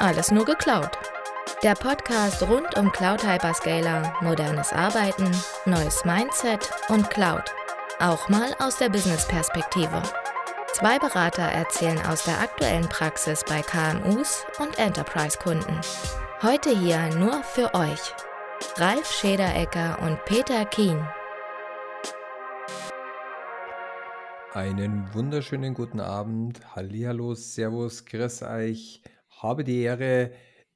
Alles nur geklaut. Der Podcast rund um Cloud Hyperscaler, modernes Arbeiten, neues Mindset und Cloud. Auch mal aus der Business-Perspektive. Zwei Berater erzählen aus der aktuellen Praxis bei KMUs und Enterprise-Kunden. Heute hier nur für euch. Ralf Schederecker und Peter Kien. Einen wunderschönen guten Abend. Hallihallo, Servus, grüß euch. Habe die Ehre,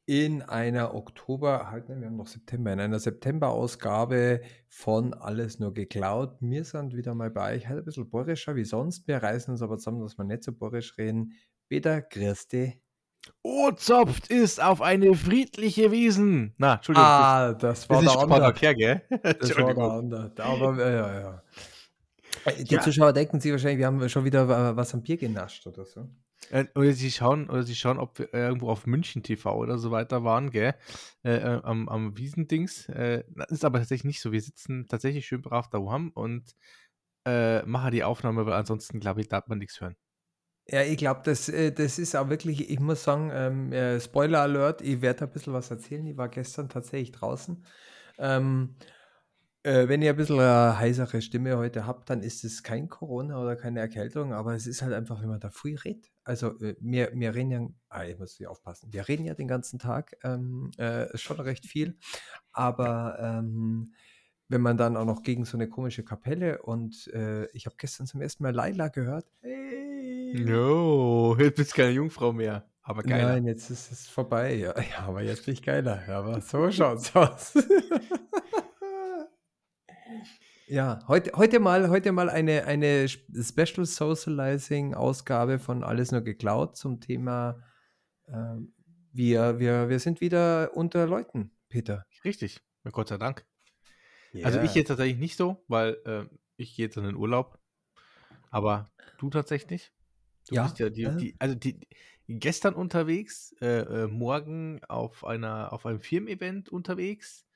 in einer Oktober, halt, nein, wir haben noch September, in einer September-Ausgabe von Alles nur geklaut. Wir sind wieder mal bei euch, halt ein bisschen bohrischer wie sonst. Wir reißen uns aber zusammen, dass wir nicht so bohrisch reden. Peter, grüß dich. Ozopft ist auf eine friedliche Wiesen. Na, Entschuldigung. Ah, das war das der andere. Gell? Das war der andere. Aber, ja, ja, ja. Äh, Die Ja. Zuschauer denken sich wahrscheinlich, wir haben schon wieder äh, was am Bier genascht oder so. Äh, Oder sie schauen, oder sie schauen, ob wir irgendwo auf München TV oder so weiter waren, gell? Äh, äh, am, am Wiesendings. Äh, das ist aber tatsächlich nicht so. Wir sitzen tatsächlich schön brav daheim und äh, machen die Aufnahme, weil ansonsten, glaube ich, darf man nichts hören. Ja, ich glaube, das, das ist auch wirklich, ich muss sagen, ähm, äh, Spoiler Alert, ich werde ein bisschen was erzählen. Ich war gestern tatsächlich draußen. Ähm, äh, wenn ihr ein bisschen eine heisere Stimme heute habt, dann ist es kein Corona oder keine Erkältung, aber es ist halt einfach, wenn man da früh redet. Also äh, wir, wir reden ja, ah, ich muss hier aufpassen, wir reden ja den ganzen Tag ähm, äh, schon recht viel, aber ähm, wenn man dann auch noch gegen so eine komische Kapelle und äh, ich habe gestern zum ersten Mal Laila gehört. Hey. No, jetzt bist du keine Jungfrau mehr. Aber geil. Nein, jetzt ist es vorbei. Ja, ja aber jetzt bin ich geiler. Ja, aber so schaut's aus. ja, heute, heute mal, heute mal eine, eine Special Socializing Ausgabe von Alles nur geklaut zum Thema ähm, wir, wir, wir sind wieder unter Leuten, Peter. Richtig. Ja, Gott sei Dank. Also ich jetzt tatsächlich nicht so, weil äh, ich gehe jetzt in den Urlaub. Aber du tatsächlich? Du Ja, bist ja die, äh. die also die, gestern unterwegs, äh, äh, morgen auf einer auf einem Firmen-Event unterwegs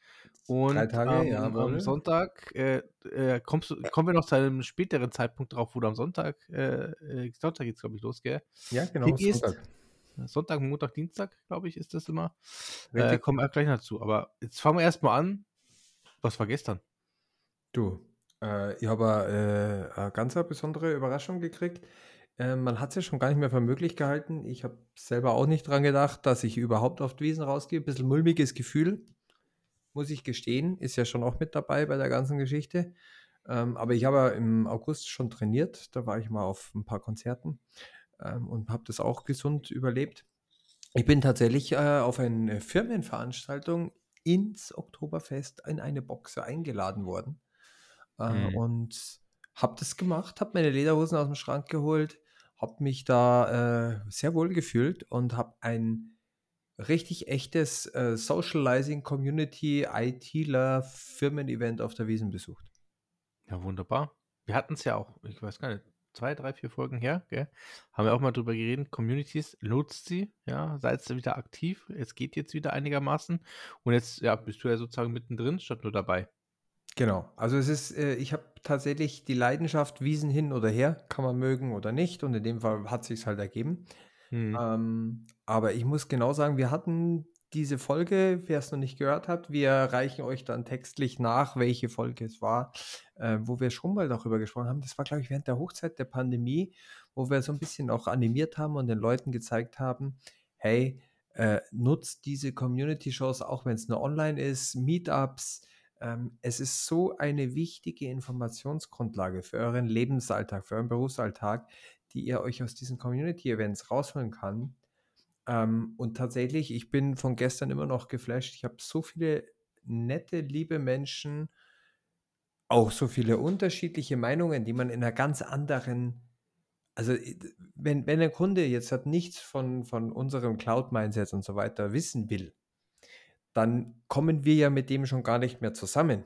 und Drei Tage, am, jawohl. am Sonntag äh, äh, kommst kommen wir noch zu einem späteren Zeitpunkt drauf, wo du am Sonntag, äh, äh, Sonntag geht's glaube ich los, gell? ja, genau. hingehst. Sonntag. Sonntag, Montag, Dienstag, glaube ich, ist das immer. Äh, Richtig. kommen wir gleich dazu. Aber jetzt fangen wir erstmal an. Was war gestern? Du, äh, ich habe äh, eine ganz besondere Überraschung gekriegt. Äh, man hat es ja schon gar nicht mehr für möglich gehalten. Ich habe selber auch nicht dran gedacht, dass ich überhaupt auf die Wiesen rausgehe. Ein bisschen mulmiges Gefühl, muss ich gestehen. Ist ja schon auch mit dabei bei der ganzen Geschichte. Ähm, aber ich habe ja im August schon trainiert. Da war ich mal auf ein paar Konzerten ähm, und habe das auch gesund überlebt. Ich bin tatsächlich äh, auf eine Firmenveranstaltung ins Oktoberfest in eine Boxe eingeladen worden. Äh, Mhm. Und habe das gemacht, habe meine Lederhosen aus dem Schrank geholt, habe mich da äh, sehr wohl gefühlt und habe ein richtig echtes äh, Socializing Community ITler Firmen-Event auf der Wiesen besucht. Ja, wunderbar. Wir hatten es ja auch, ich weiß gar nicht, zwei, drei, vier Folgen her, gell? Haben wir auch mal drüber geredet. Communities, nutzt sie, ja, seid ihr wieder aktiv. Es geht jetzt wieder einigermaßen. Und jetzt, ja, bist du ja sozusagen mittendrin, statt nur dabei. Genau. Also es ist, äh, ich habe tatsächlich die Leidenschaft Wiesen hin oder her, kann man mögen oder nicht. Und in dem Fall hat sich halt ergeben. Hm. Ähm, aber ich muss genau sagen, wir hatten diese Folge, wer es noch nicht gehört hat, wir reichen euch dann textlich nach, welche Folge es war, äh, wo wir schon mal darüber gesprochen haben. Das war, glaube ich, während der Hochzeit der Pandemie, wo wir so ein bisschen auch animiert haben und den Leuten gezeigt haben, hey, äh, nutzt diese Community-Shows, auch wenn es nur online ist, Meetups. Ähm, es ist so eine wichtige Informationsgrundlage für euren Lebensalltag, für euren Berufsalltag, die ihr euch aus diesen Community-Events rausholen kann. Ähm, und tatsächlich, ich bin von gestern immer noch geflasht. Ich habe so viele nette, liebe Menschen, auch so viele unterschiedliche Meinungen, die man in einer ganz anderen, also i- wenn, wenn ein Kunde jetzt hat nichts von, von unserem Cloud-Mindset und so weiter wissen will, dann kommen wir ja mit dem schon gar nicht mehr zusammen.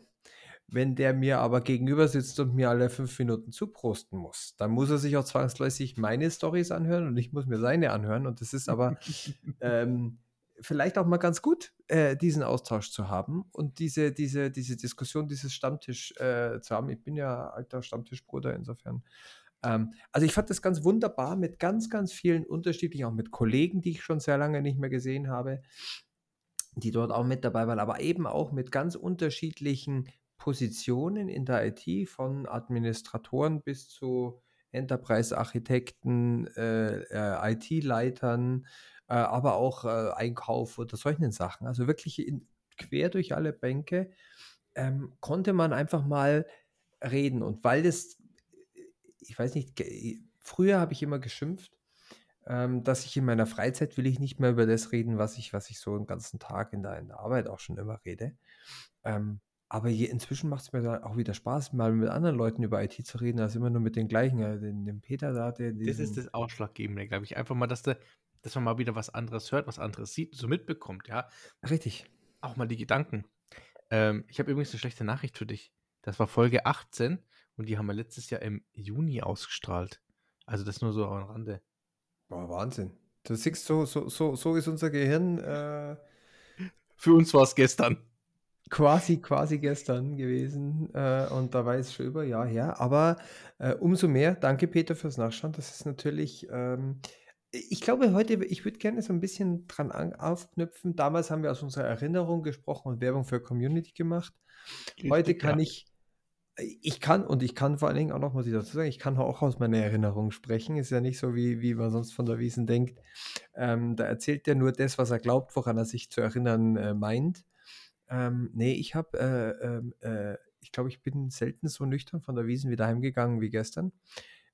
Wenn der mir aber gegenüber sitzt und mir alle fünf Minuten zuprosten muss, dann muss er sich auch zwangsläufig meine Stories anhören und ich muss mir seine anhören. Und das ist aber ähm, vielleicht auch mal ganz gut, äh, diesen Austausch zu haben und diese, diese, diese Diskussion, dieses Stammtisch äh, zu haben. Ich bin ja alter Stammtischbruder, insofern Ähm, also ich fand das ganz wunderbar mit ganz, ganz vielen unterschiedlichen, auch mit Kollegen, die ich schon sehr lange nicht mehr gesehen habe, die dort auch mit dabei waren, aber eben auch mit ganz unterschiedlichen Positionen in der IT, von Administratoren bis zu Enterprise-Architekten, äh, äh, IT-Leitern, äh, aber auch äh, Einkauf oder solchen Sachen. Also wirklich in, quer durch alle Bänke ähm, konnte man einfach mal reden. Und weil das, ich weiß nicht, früher habe ich immer geschimpft, ähm, dass ich in meiner Freizeit will ich nicht mehr über das reden, was ich, was ich so den ganzen Tag in der, in der Arbeit auch schon immer rede. Ähm, aber je, inzwischen macht es mir auch wieder Spaß, mal mit anderen Leuten über IT zu reden, als immer nur mit den gleichen. Ja, den, den Peter da, der. Das ist das Ausschlaggebende, glaube ich. Einfach mal, dass, der, dass man mal wieder was anderes hört, was anderes sieht, so mitbekommt, ja. Richtig. Auch mal die Gedanken. Ähm, ich habe übrigens eine schlechte Nachricht für dich. Das war Folge 18 und die haben wir letztes Jahr im Juni ausgestrahlt. Also das nur so am Rande. Boah, Wahnsinn. Du siehst, so, so, so, so ist unser Gehirn. Äh, für uns war es gestern quasi, quasi gestern gewesen äh, und da war es schon über Jahr her. Aber äh, umso mehr, danke Peter fürs Nachschauen. Das ist natürlich, ähm, ich glaube heute, ich würde gerne so ein bisschen dran an, aufknüpfen. Damals haben wir aus unserer Erinnerung gesprochen und Werbung für Community gemacht. Richtig, heute kann ja. ich, ich kann und ich kann vor allen Dingen auch noch, muss ich dazu sagen, ich kann auch aus meiner Erinnerung sprechen. Ist ja nicht so, wie, wie man sonst von der Wiesen denkt. Ähm, da erzählt er nur das, was er glaubt, woran er sich zu erinnern äh, meint. Ähm, nee, ich habe, äh, ähm, äh, ich glaube, ich bin selten so nüchtern von der Wiesen wieder heimgegangen wie gestern.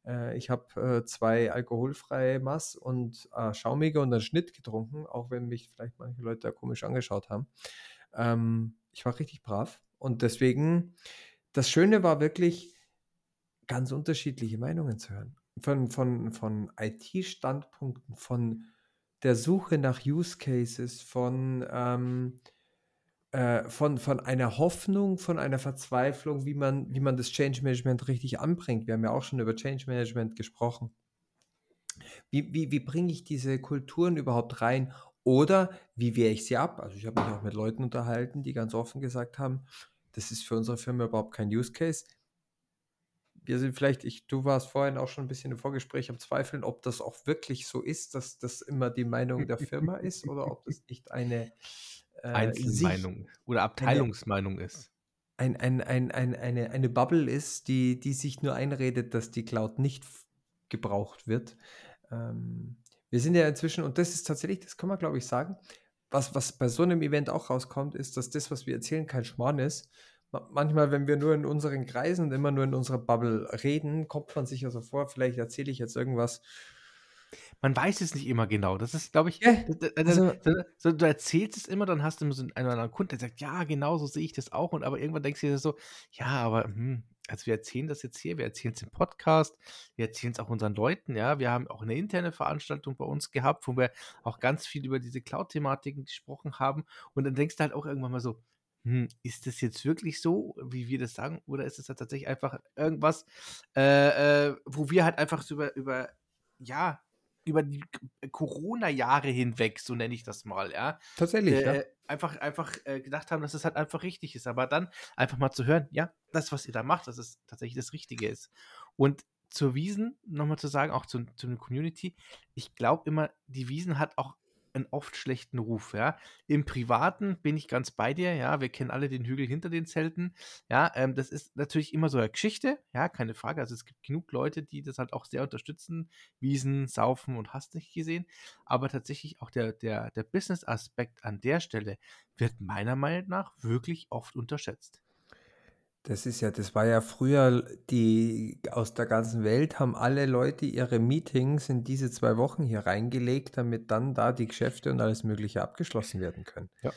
Äh, ich habe äh, zwei alkoholfreie Mass und äh, schaumige und einen Schnitt getrunken, auch wenn mich vielleicht manche Leute da komisch angeschaut haben. Ähm, ich war richtig brav und deswegen, das Schöne war wirklich, ganz unterschiedliche Meinungen zu hören. Von, von, von IT-Standpunkten, von der Suche nach Use Cases, von ähm, äh, von, von einer Hoffnung, von einer Verzweiflung, wie man, wie man das Change Management richtig anbringt. Wir haben ja auch schon über Change Management gesprochen. Wie, wie, wie bringe ich diese Kulturen überhaupt rein? Oder wie wehre ich sie ab? Also ich habe mich auch mit Leuten unterhalten, die ganz offen gesagt haben, das ist für unsere Firma überhaupt kein Use Case. Wir sind vielleicht, ich, du warst vorhin auch schon ein bisschen im Vorgespräch am Zweifeln, ob das auch wirklich so ist, dass das immer die Meinung der Firma ist oder ob das nicht eine Einzelmeinung oder Abteilungsmeinung ist. Ein, ein, ein, eine, eine Bubble ist, die, die sich nur einredet, dass die Cloud nicht gebraucht wird. Ähm, wir sind ja inzwischen, und das ist tatsächlich, das kann man glaube ich sagen, was, was bei so einem Event auch rauskommt, ist, dass das, was wir erzählen, kein Schmarrn ist. Manchmal, wenn wir nur in unseren Kreisen und immer nur in unserer Bubble reden, kommt man sich also vor, vielleicht erzähle ich jetzt irgendwas man weiß es nicht immer genau. Das ist, glaube ich, ja, also, so, du erzählst es immer, dann hast du so einen oder anderen Kunden, der sagt, ja, genau so sehe ich das auch. Und aber irgendwann denkst du dir so, ja, aber hm, also wir erzählen das jetzt hier, wir erzählen es im Podcast, wir erzählen es auch unseren Leuten, ja. Wir haben auch eine interne Veranstaltung bei uns gehabt, wo wir auch ganz viel über diese Cloud-Thematiken gesprochen haben. Und dann denkst du halt auch irgendwann mal so, hm, ist das jetzt wirklich so, wie wir das sagen, oder ist es halt tatsächlich einfach irgendwas, äh, äh, wo wir halt einfach so über, über ja, über die Corona-Jahre hinweg, so nenne ich das mal, ja. Tatsächlich, äh, ja. Einfach, einfach äh, gedacht haben, dass es halt einfach richtig ist. Aber dann einfach mal zu hören, ja, das, was ihr da macht, dass es tatsächlich das Richtige ist. Und zur Wiesen, nochmal zu sagen, auch zu, zu einer Community, ich glaube immer, die Wiesen hat auch einen oft schlechten Ruf, ja. Im Privaten bin ich ganz bei dir, ja. Wir kennen alle den Hügel hinter den Zelten, ja. Ähm, das ist natürlich immer so eine Geschichte, ja, keine Frage. Also es gibt genug Leute, die das halt auch sehr unterstützen, Wiesen, Saufen und hast nicht gesehen. Aber tatsächlich auch der, der, der Business-Aspekt an der Stelle wird meiner Meinung nach wirklich oft unterschätzt. Das ist ja, das war ja früher, die aus der ganzen Welt haben alle Leute ihre Meetings in diese zwei Wochen hier reingelegt, damit dann da die Geschäfte und alles Mögliche abgeschlossen werden können. Ja.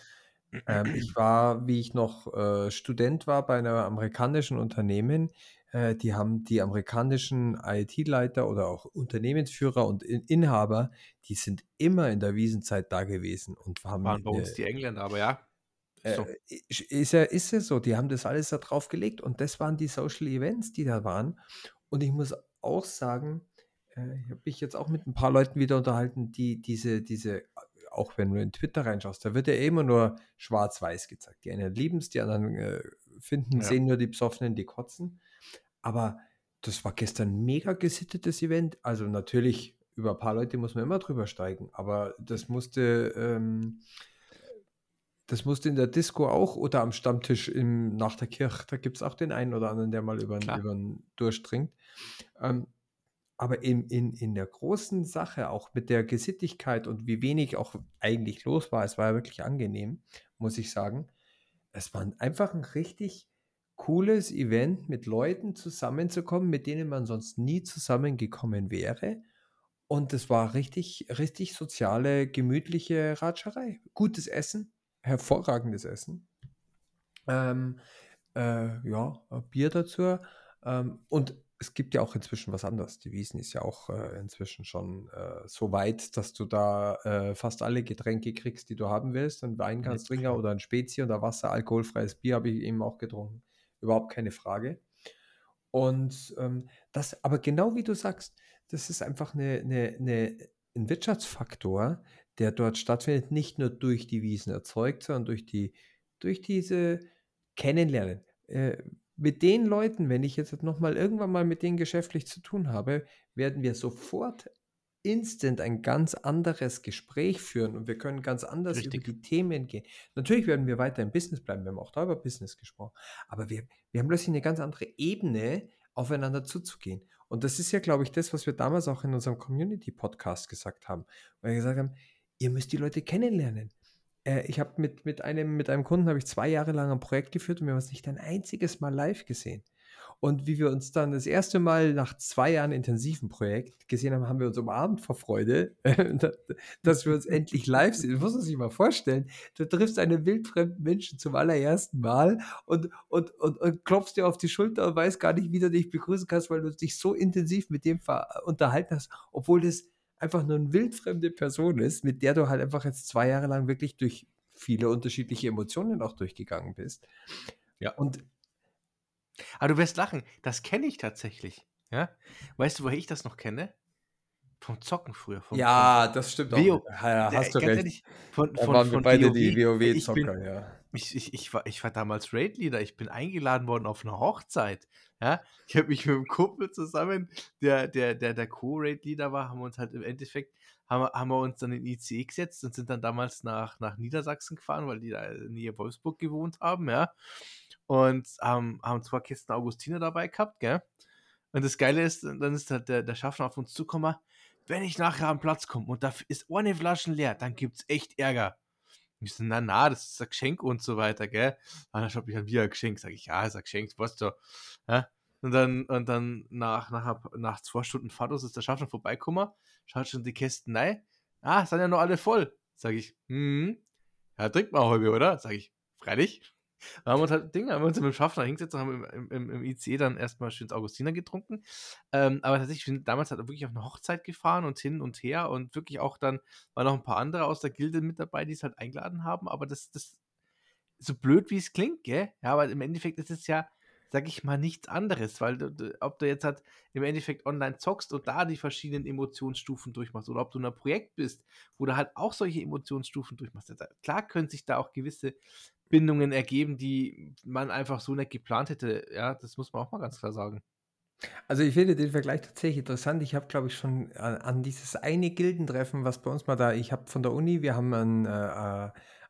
Ähm, ich war, wie ich noch äh, Student war bei einem amerikanischen Unternehmen, äh, die haben die amerikanischen IT-Leiter oder auch Unternehmensführer und In Inhaber, die sind immer in der Wiesenzeit da gewesen und haben. Waren bei uns äh, die Engländer, aber ja. So. Äh, ist, ja, ist ja so, die haben das alles da drauf gelegt und das waren die Social Events, die da waren. Und ich muss auch sagen, äh, ich habe mich jetzt auch mit ein paar Leuten wieder unterhalten, die diese, diese, auch wenn du in Twitter reinschaust, da wird ja immer nur schwarz-weiß gezeigt. Die einen lieben es, die anderen äh, finden, ja. sehen nur die Besoffenen, die kotzen. Aber das war gestern ein mega gesittetes Event. Also natürlich, über ein paar Leute muss man immer drüber steigen, aber das musste, ähm, das musste in der Disco auch oder am Stammtisch im, nach der Kirche, da gibt es auch den einen oder anderen, der mal über den durchdringt. Ähm, aber in, in, in der großen Sache, auch mit der Gesittigkeit und wie wenig auch eigentlich los war, es war ja wirklich angenehm, muss ich sagen. Es war einfach ein richtig cooles Event, mit Leuten zusammenzukommen, mit denen man sonst nie zusammengekommen wäre. Und es war richtig, richtig soziale, gemütliche Ratscherei. Gutes Essen, hervorragendes Essen. Ähm, äh, ja, Bier dazu. Ähm, und es gibt ja auch inzwischen was anderes. Die Wiesen ist ja auch äh, inzwischen schon äh, so weit, dass du da äh, fast alle Getränke kriegst, die du haben willst. Ein Wein kannst trinken oder ein Spezi oder Wasser, alkoholfreies Bier habe ich eben auch getrunken. Überhaupt keine Frage. Und ähm, das, aber genau wie du sagst, das ist einfach eine, eine, eine, ein Wirtschaftsfaktor, der dort stattfindet, nicht nur durch die Wiesen erzeugt, sondern durch, die, durch diese Kennenlernen. Äh, mit den Leuten, wenn ich jetzt nochmal irgendwann mal mit denen geschäftlich zu tun habe, werden wir sofort instant ein ganz anderes Gespräch führen und wir können ganz anders Richtig. über die Themen gehen. Natürlich werden wir weiter im Business bleiben, wir haben auch da über Business gesprochen, aber wir, wir haben plötzlich eine ganz andere Ebene, aufeinander zuzugehen. Und das ist ja, glaube ich, das, was wir damals auch in unserem Community-Podcast gesagt haben, weil wir gesagt haben, ihr müsst die Leute kennenlernen. Äh, ich habe mit, mit, einem, mit einem Kunden habe ich zwei Jahre lang ein Projekt geführt und wir haben es nicht ein einziges Mal live gesehen. Und wie wir uns dann das erste Mal nach zwei Jahren intensiven Projekt gesehen haben, haben wir uns umarmt vor Freude, dass wir uns endlich live sehen. Das muss man sich mal vorstellen. Du triffst einen wildfremden Menschen zum allerersten Mal und, und, und, und klopfst dir auf die Schulter und weißt gar nicht, wie du dich begrüßen kannst, weil du dich so intensiv mit dem unterhalten hast, obwohl das einfach nur eine wildfremde Person ist, mit der du halt einfach jetzt zwei Jahre lang wirklich durch viele unterschiedliche Emotionen auch durchgegangen bist. Ja. Und aber du wirst lachen, das kenne ich tatsächlich. Ja? Weißt du, woher ich das noch kenne? Vom Zocken früher. Vom, ja, vom das stimmt auch. Ja, hast du recht. Ehrlich, von, da von, waren wir beide WoW. die WoW-Zocker, ja. Ich, ich, ich, war, ich war damals Raid-Leader, ich bin eingeladen worden auf eine Hochzeit. Ja, ich habe mich mit einem Kumpel zusammen, der der, der, der Co-Raid-Leader war, haben wir uns halt im Endeffekt, haben, haben wir uns dann in ICE gesetzt und sind dann damals nach, nach Niedersachsen gefahren, weil die da in Nähe Wolfsburg gewohnt haben, ja. Und ähm, haben zwei Kisten Augustiner dabei gehabt, gell. Und das Geile ist, dann ist halt der, der Schaffner auf uns zugekommen, wenn ich nachher am Platz komme und da ist ohne Flaschen leer, dann gibt's echt Ärger. Ich so, na, na, das ist ein Geschenk und so weiter, gell? Und dann schaut mich an, wie ein Geschenk. Sag ich, ja, ist ein Geschenk, weißt du. Ja? Und dann, und dann nach, nach, nach zwei Stunden Fahrt ist der Schaffner vorbeikommen, schaut schon die Kästen rein. Ah, sind ja noch alle voll. Sag ich, hm, ja, trink mal halbe, oder? Sag ich, freilich. Da haben wir uns halt Dinge, haben wir uns mit dem Schaffner hingesetzt und haben im, im, im ICE dann erstmal schön Augustiner getrunken. Ähm, aber tatsächlich, ich bin damals halt wirklich auf eine Hochzeit gefahren und hin und her und wirklich auch dann waren noch ein paar andere aus der Gilde mit dabei, die es halt eingeladen haben. Aber das, das, so blöd wie es klingt, gell? Ja, aber im Endeffekt ist es ja, sag ich mal, nichts anderes, weil du, ob du jetzt halt im Endeffekt online zockst und da die verschiedenen Emotionsstufen durchmachst oder ob du in einem Projekt bist, wo du halt auch solche Emotionsstufen durchmachst. Klar können sich da auch gewisse Bindungen ergeben, die man einfach so nicht geplant hätte. Ja, das muss man auch mal ganz klar sagen. Also ich finde den Vergleich tatsächlich interessant. Ich habe, glaube ich, schon an, an, dieses eine Gildentreffen, was bei uns mal da, ich habe von der Uni, wir haben ein äh,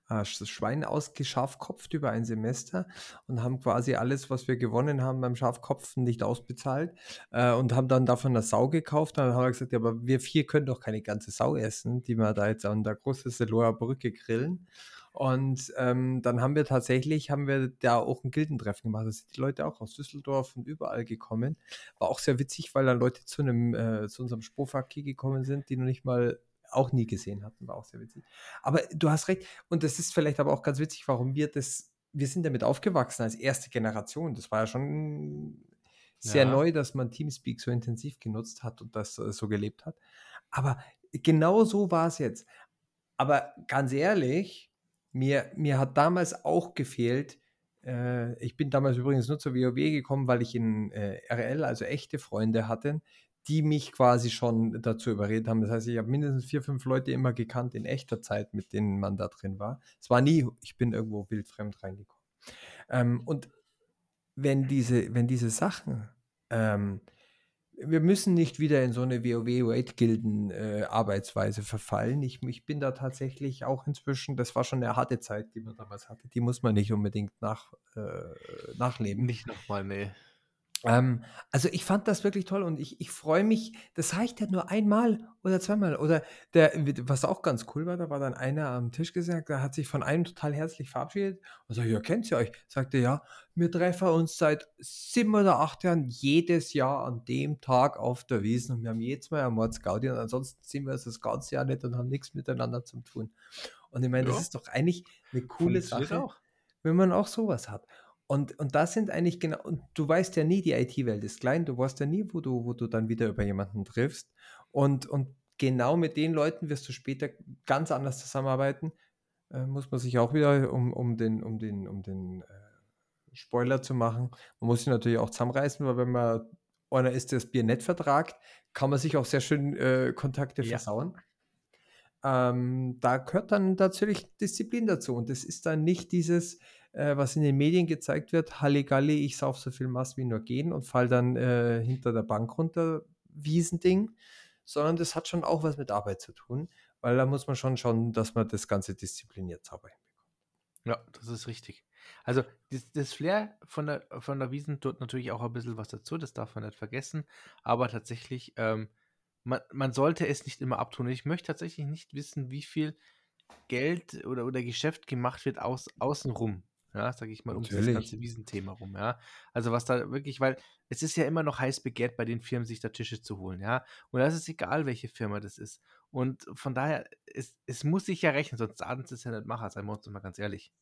äh, Schwein ausgeschafkopft über ein Semester und haben quasi alles, was wir gewonnen haben beim Schafkopfen, nicht ausbezahlt äh, und haben dann davon eine Sau gekauft. Dann haben wir gesagt, ja, aber wir vier können doch keine ganze Sau essen, die wir da jetzt an der großen Seloa Brücke grillen. Und ähm, dann haben wir tatsächlich, haben wir da auch ein Gildentreffen gemacht. Da sind die Leute auch aus Düsseldorf und überall gekommen. War auch sehr witzig, weil dann Leute zu einem, äh, zu unserem Spofaki gekommen sind, die noch nicht mal auch nie gesehen hatten. War auch sehr witzig. Aber du hast recht. Und das ist vielleicht aber auch ganz witzig, warum wir das, wir sind damit aufgewachsen als erste Generation. Das war ja schon sehr ja. neu, dass man Teamspeak so intensiv genutzt hat und das äh, so gelebt hat. Aber genau so war es jetzt. Aber ganz ehrlich, mir, mir hat damals auch gefehlt, äh, ich bin damals übrigens nur zur WoW gekommen, weil ich in äh, RL, also echte Freunde hatte, die mich quasi schon dazu überredet haben. Das heißt, ich habe mindestens vier, fünf Leute immer gekannt in echter Zeit, mit denen man da drin war. Es war nie, ich bin irgendwo wildfremd reingekommen. Ähm, und wenn diese, wenn diese Sachen ähm, wir müssen nicht wieder in so eine WoW-Raid-Gilden-Arbeitsweise äh, verfallen. Ich, ich bin da tatsächlich auch inzwischen, das war schon eine harte Zeit, die man damals hatte. Die muss man nicht unbedingt nach, äh, nachleben. Nicht nochmal, nee. Ähm, also ich fand das wirklich toll und ich, ich freue mich, das reicht ja nur einmal oder zweimal. Oder der, was auch ganz cool war, da war dann einer am Tisch gesagt, der hat sich von einem total herzlich verabschiedet und sagt, ja, kennt ihr euch? Sagte, ja, wir treffen uns seit sieben oder acht Jahren jedes Jahr an dem Tag auf der Wiesen und wir haben jedes Mal ein Mordsgaudi und ansonsten sehen wir uns das ganze Jahr nicht und haben nichts miteinander zu tun. Und ich meine, ja. das ist doch eigentlich eine coole Sache, auch. wenn man auch sowas hat. Und, und das sind eigentlich genau, und du weißt ja nie, die IT-Welt ist klein, du weißt ja nie, wo du, wo du dann wieder über jemanden triffst. Und, und genau mit den Leuten wirst du später ganz anders zusammenarbeiten. Äh, muss man sich auch wieder, um, um den, um den, um den äh, Spoiler zu machen, man muss sich natürlich auch zusammenreißen, weil wenn man einer ist, der das Bier nicht vertragt, kann man sich auch sehr schön äh, Kontakte ja. versauen. Ähm, da gehört dann natürlich Disziplin dazu. Und das ist dann nicht dieses, äh, was in den Medien gezeigt wird, Halligalli, ich sauf so viel Mass wie nur gehen und fall dann äh, hinter der Bank runter, Wiesending, sondern das hat schon auch was mit Arbeit zu tun, weil da muss man schon schauen, dass man das Ganze diszipliniert sauber hinbekommt. Ja, das ist richtig. Also das, das, Flair von der, von der Wiesen tut natürlich auch ein bisschen was dazu, das darf man nicht vergessen, aber tatsächlich, ähm, man, man sollte es nicht immer abtun. Ich möchte tatsächlich nicht wissen, wie viel Geld oder, oder Geschäft gemacht wird aus, außenrum ja, sage ich mal, um Natürlich. das ganze Wiesenthema rum, ja. Also was da wirklich, weil es ist ja immer noch heiß begehrt bei den Firmen, sich da Tische zu holen, ja. Und da ist es egal, welche Firma das ist. Und von daher, es, es muss sich ja rechnen, sonst abends ist ja nicht Macher, seien wir uns mal ganz ehrlich.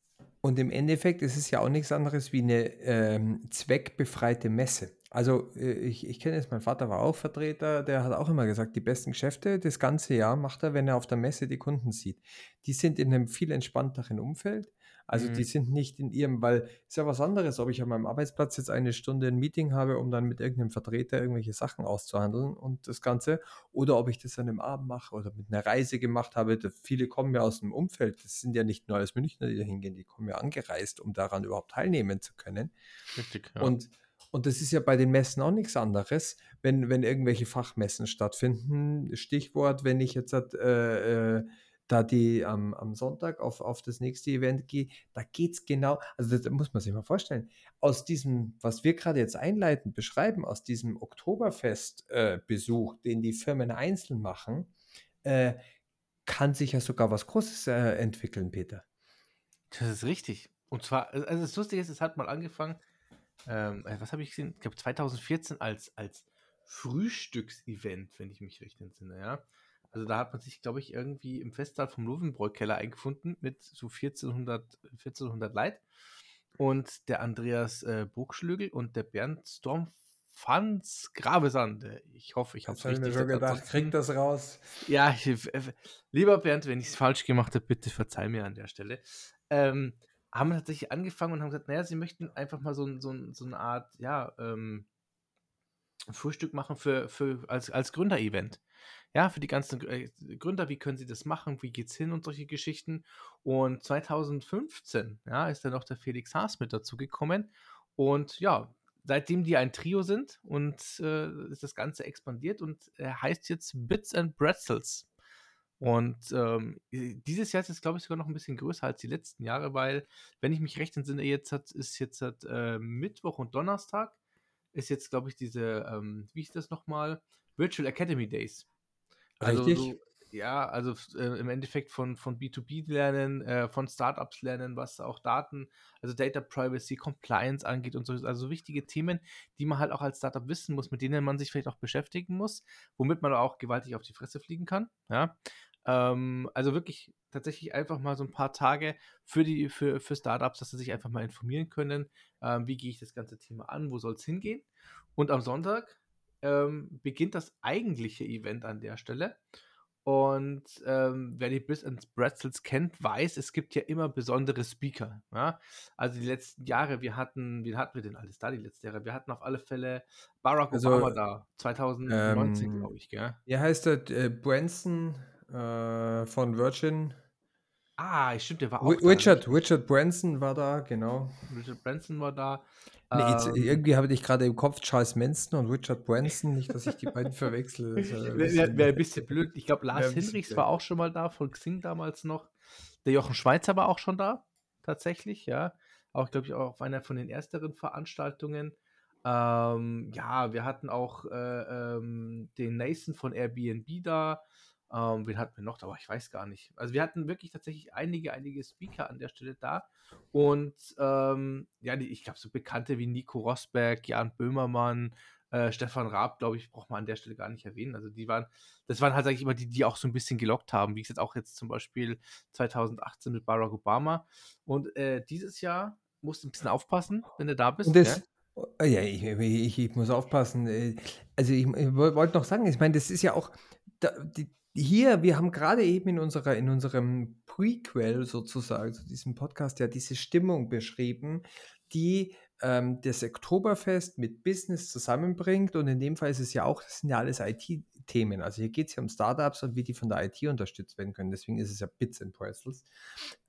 Und im Endeffekt ist es ja auch nichts anderes wie eine ähm, zweckbefreite Messe. Also äh, ich, ich kenne jetzt, mein Vater war auch Vertreter, der hat auch immer gesagt, die besten Geschäfte das ganze Jahr macht er, wenn er auf der Messe die Kunden sieht. Die sind in einem viel entspannteren Umfeld. Also mhm. die sind nicht in ihrem, weil ist ja was anderes, ob ich an meinem Arbeitsplatz jetzt eine Stunde ein Meeting habe, um dann mit irgendeinem Vertreter irgendwelche Sachen auszuhandeln und das Ganze, oder ob ich das an einem Abend mache oder mit einer Reise gemacht habe. Viele kommen ja aus dem Umfeld, das sind ja nicht nur alles Münchner, die da hingehen, die kommen ja angereist, um daran überhaupt teilnehmen zu können. Richtig, ja. Und und das ist ja bei den Messen auch nichts anderes, wenn, wenn irgendwelche Fachmessen stattfinden. Stichwort, wenn ich jetzt äh, äh, da die am, am Sonntag auf, auf das nächste Event gehe, da geht es genau, also das muss man sich mal vorstellen, aus diesem, was wir gerade jetzt einleitend beschreiben, aus diesem Oktoberfest-Besuch, äh, den die Firmen einzeln machen, äh, kann sich ja sogar was Großes äh, entwickeln, Peter. Das ist richtig. Und zwar, also das Lustige ist, es hat mal angefangen, ähm, äh, was habe ich gesehen? Ich glaube 2014 als, als Frühstücksevent, wenn ich mich recht entsinne, ja. Also da hat man sich, glaube ich, irgendwie im Festsaal vom Löwenbräu-Keller eingefunden mit so 1400, 1400 Leid. Und der Andreas äh, Burgschlögel und der Bernd Stormfanz Gravesand. Ich hoffe, ich habe es richtig mir schon gedacht. Krieg das raus. Ja, ich, äh, lieber Bernd, wenn ich es falsch gemacht habe, bitte verzeih mir an der Stelle. Ähm, haben tatsächlich angefangen und haben gesagt, naja, sie möchten einfach mal so, so, so eine Art, ja, ähm, Frühstück machen für, für als, als Gründer-Event ja, für die ganzen äh, Gründer, wie können sie das machen, wie geht's hin und solche Geschichten. Und 2015, ja, ist dann noch der Felix Haas mit dazu gekommen. Und ja, seitdem die ein Trio sind und äh, ist das Ganze expandiert und er heißt jetzt Bits and Pretzels. Und ähm, dieses Jahr ist es, glaube ich, sogar noch ein bisschen größer als die letzten Jahre, weil, wenn ich mich recht entsinne, jetzt hat, ist jetzt hat, äh, Mittwoch und Donnerstag ist jetzt, glaube ich, diese, ähm, wie ist das nochmal? Virtual Academy Days. Also Richtig. So, ja, also äh, im Endeffekt von, von B2B lernen, äh, von Startups lernen, was auch Daten, also Data Privacy, Compliance angeht und so, also wichtige Themen, die man halt auch als Startup wissen muss, mit denen man sich vielleicht auch beschäftigen muss, womit man auch gewaltig auf die Fresse fliegen kann. Ja. Ähm, also wirklich tatsächlich einfach mal so ein paar Tage für die, für, für Startups, dass sie sich einfach mal informieren können, ähm, wie gehe ich das ganze Thema an, wo soll es hingehen. Und am Sonntag ähm, beginnt das eigentliche Event an der Stelle. Und ähm, wer die Bliss and Pretzels kennt, weiß, es gibt ja immer besondere Speaker. Ja? Also die letzten Jahre, wir hatten, wie hatten wir denn alles da die letzten Jahre? Wir hatten auf alle Fälle Barack also, Obama da, 2019, ähm, glaube ich, gell? Wie heißt der? Äh, Branson äh, von Virgin. Ah, stimmt, der war auch Richard, da. Richard Branson war da, genau. Richard Branson war da. Nee, jetzt, ähm, irgendwie habe ich gerade im Kopf Charles Manson und Richard Branson, nicht, dass ich die beiden verwechsel. Wäre wär, wär ein bisschen blöd. Ich glaube, Lars Hinrichs war auch schon mal da, von Xing damals noch. Der Jochen Schweizer war auch schon da, tatsächlich, ja. Auch, glaube ich, auch auf einer von den ersteren Veranstaltungen. Ähm, ja, wir hatten auch äh, ähm, den Nathan von Airbnb da. Ähm, wen hatten wir noch? Aber ich weiß gar nicht. Also wir hatten wirklich tatsächlich einige, einige Speaker an der Stelle da. Und ähm, ja, die, ich glaube, so Bekannte wie Nico Rosberg, Jan Böhmermann, äh, Stefan Raab, glaube ich, braucht man an der Stelle gar nicht erwähnen. Also die waren, das waren halt, sage ich immer, die, die auch so ein bisschen gelockt haben, wie ich jetzt auch jetzt zum Beispiel 2018 mit Barack Obama. Und äh, dieses Jahr musst du ein bisschen aufpassen, wenn du da bist. Das, ja, ich, ich, ich, muss aufpassen. Äh, also ich, ich wollte noch sagen, ich meine, das ist ja auch, die, hier, wir haben gerade eben in, unserer, in unserem Prequel sozusagen zu diesem Podcast ja diese Stimmung beschrieben, die ähm, das Oktoberfest mit Business zusammenbringt. Und in dem Fall ist es ja auch, das sind ja alles IT-Themen. Also hier geht es ja um Startups und wie die von der IT unterstützt werden können. Deswegen ist es ja Bits and Pretzels.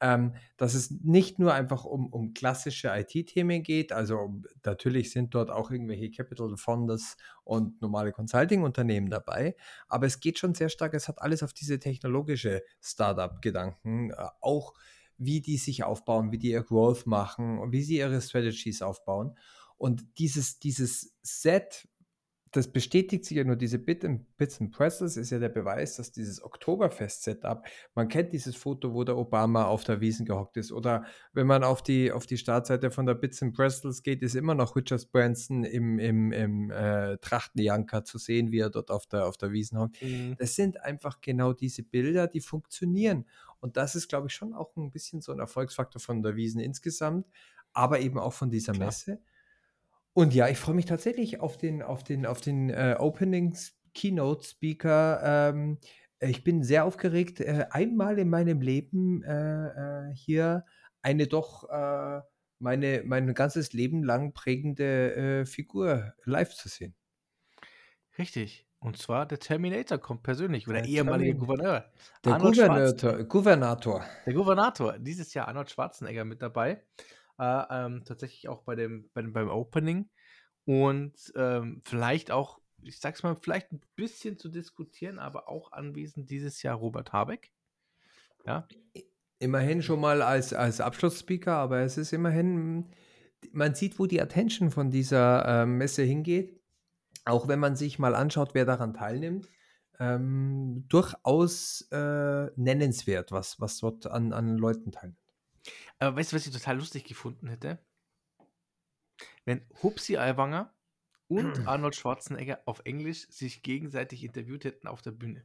Ähm, dass es nicht nur einfach um, um klassische IT-Themen geht. Also natürlich sind dort auch irgendwelche Capital Funders und normale Consulting-Unternehmen dabei. Aber es geht schon sehr stark, es hat alles auf diese technologische Startup-Gedanken. Äh, auch wie die sich aufbauen, wie die ihr Growth machen wie sie ihre Strategies aufbauen. Und dieses, dieses Set, das bestätigt sich ja nur, diese Bit and, Bits and Pretzels ist ja der Beweis, dass dieses Oktoberfest-Setup, man kennt dieses Foto, wo der Obama auf der Wiesen gehockt ist. Oder wenn man auf die, auf die Startseite von der Bits and Pretzels geht, ist immer noch Richard Branson im, im, im äh, Trachtenjanker zu sehen, wie er dort auf der, auf der Wiesen hockt. Mhm. Das sind einfach genau diese Bilder, die funktionieren. Und das ist, glaube ich, schon auch ein bisschen so ein Erfolgsfaktor von der Wiesen insgesamt, aber eben auch von dieser Klar. Messe. Und ja, ich freue mich tatsächlich auf den, auf den, auf den äh, Opening Keynote Speaker. Ähm, ich bin sehr aufgeregt, äh, einmal in meinem Leben äh, äh hier eine doch äh, meine, mein ganzes Leben lang prägende äh, Figur live zu sehen. Richtig. Und zwar der Terminator kommt persönlich, oder der ehemalige Gouverneur. Der Gouvernator, Gouvernator. Der Gouvernator. Dieses Jahr Arnold Schwarzenegger mit dabei. Äh, ähm, tatsächlich auch bei dem, bei beim Opening. Und ähm, vielleicht auch, ich sag's mal, vielleicht ein bisschen zu diskutieren, aber auch anwesend dieses Jahr Robert Habeck. Ja. Immerhin schon mal als, als Abschlussspeaker, aber es ist immerhin, man sieht, wo die Attention von dieser äh, Messe hingeht auch wenn man sich mal anschaut, wer daran teilnimmt, ähm, durchaus äh, nennenswert, was, was dort an, an Leuten teilnimmt. Aber weißt du, was ich total lustig gefunden hätte? Wenn Hupsi Aiwanger und Arnold Schwarzenegger auf Englisch sich gegenseitig interviewt hätten auf der Bühne.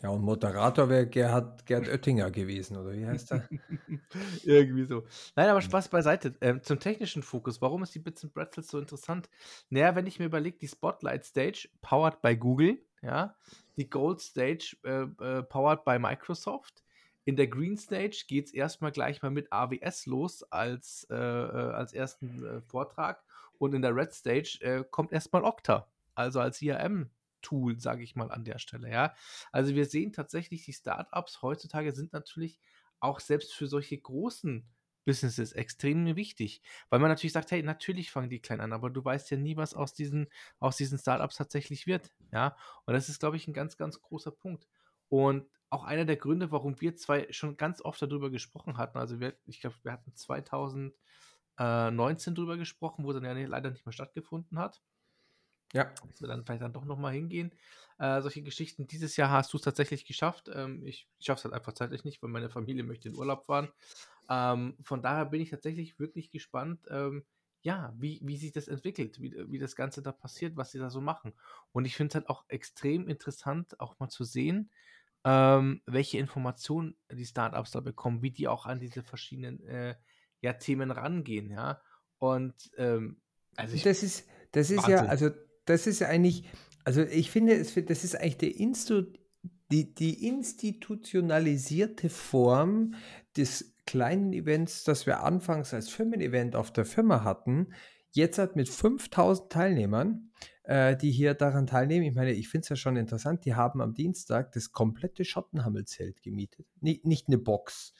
Ja, und Moderator wäre Gerhard, Gerd Oettinger gewesen, oder wie heißt er? Irgendwie so. Nein, aber Spaß beiseite. Ähm, zum technischen Fokus, warum ist die Bits and Pretzels so interessant? Naja, wenn ich mir überlege, die Spotlight Stage, powered by Google, ja, die Gold Stage, äh, äh, powered by Microsoft. In der Green Stage geht es erstmal gleich mal mit AWS los als, äh, äh, als ersten äh, Vortrag. Und in der Red Stage äh, kommt erstmal Okta, also als IAM Tool, sage ich mal an der Stelle, ja. Also wir sehen tatsächlich, die Startups heutzutage sind natürlich auch selbst für solche großen Businesses extrem wichtig, weil man natürlich sagt, hey, natürlich fangen die klein an, aber du weißt ja nie, was aus diesen, aus diesen Startups tatsächlich wird, ja. Und das ist, glaube ich, ein ganz, ganz großer Punkt. Und auch einer der Gründe, warum wir zwei schon ganz oft darüber gesprochen hatten, also wir, ich glaube, wir hatten 2019 darüber gesprochen, wo es dann ja leider nicht mehr stattgefunden hat. Ja. Dass wir dann vielleicht dann doch nochmal hingehen. Äh, solche Geschichten. Dieses Jahr hast du es tatsächlich geschafft. Ähm, ich schaffe es halt einfach zeitlich nicht, weil meine Familie möchte in Urlaub fahren. Ähm, von daher bin ich tatsächlich wirklich gespannt, ähm, ja, wie, wie sich das entwickelt, wie, wie das Ganze da passiert, was sie da so machen. Und ich finde es halt auch extrem interessant, auch mal zu sehen, ähm, welche Informationen die Startups da bekommen, wie die auch an diese verschiedenen äh, ja, Themen rangehen, ja. Und ähm, also ich, das ist, das ist ja, also das ist eigentlich, also ich finde, es, das ist eigentlich der Instu, die, die institutionalisierte Form des kleinen Events, das wir anfangs als Firmen-Event auf der Firma hatten, jetzt hat mit 5000 Teilnehmern äh, die hier daran teilnehmen. Ich meine, ich finde es ja schon interessant, die haben am Dienstag das komplette Schottenhammelzelt gemietet. Nicht, nicht eine Box.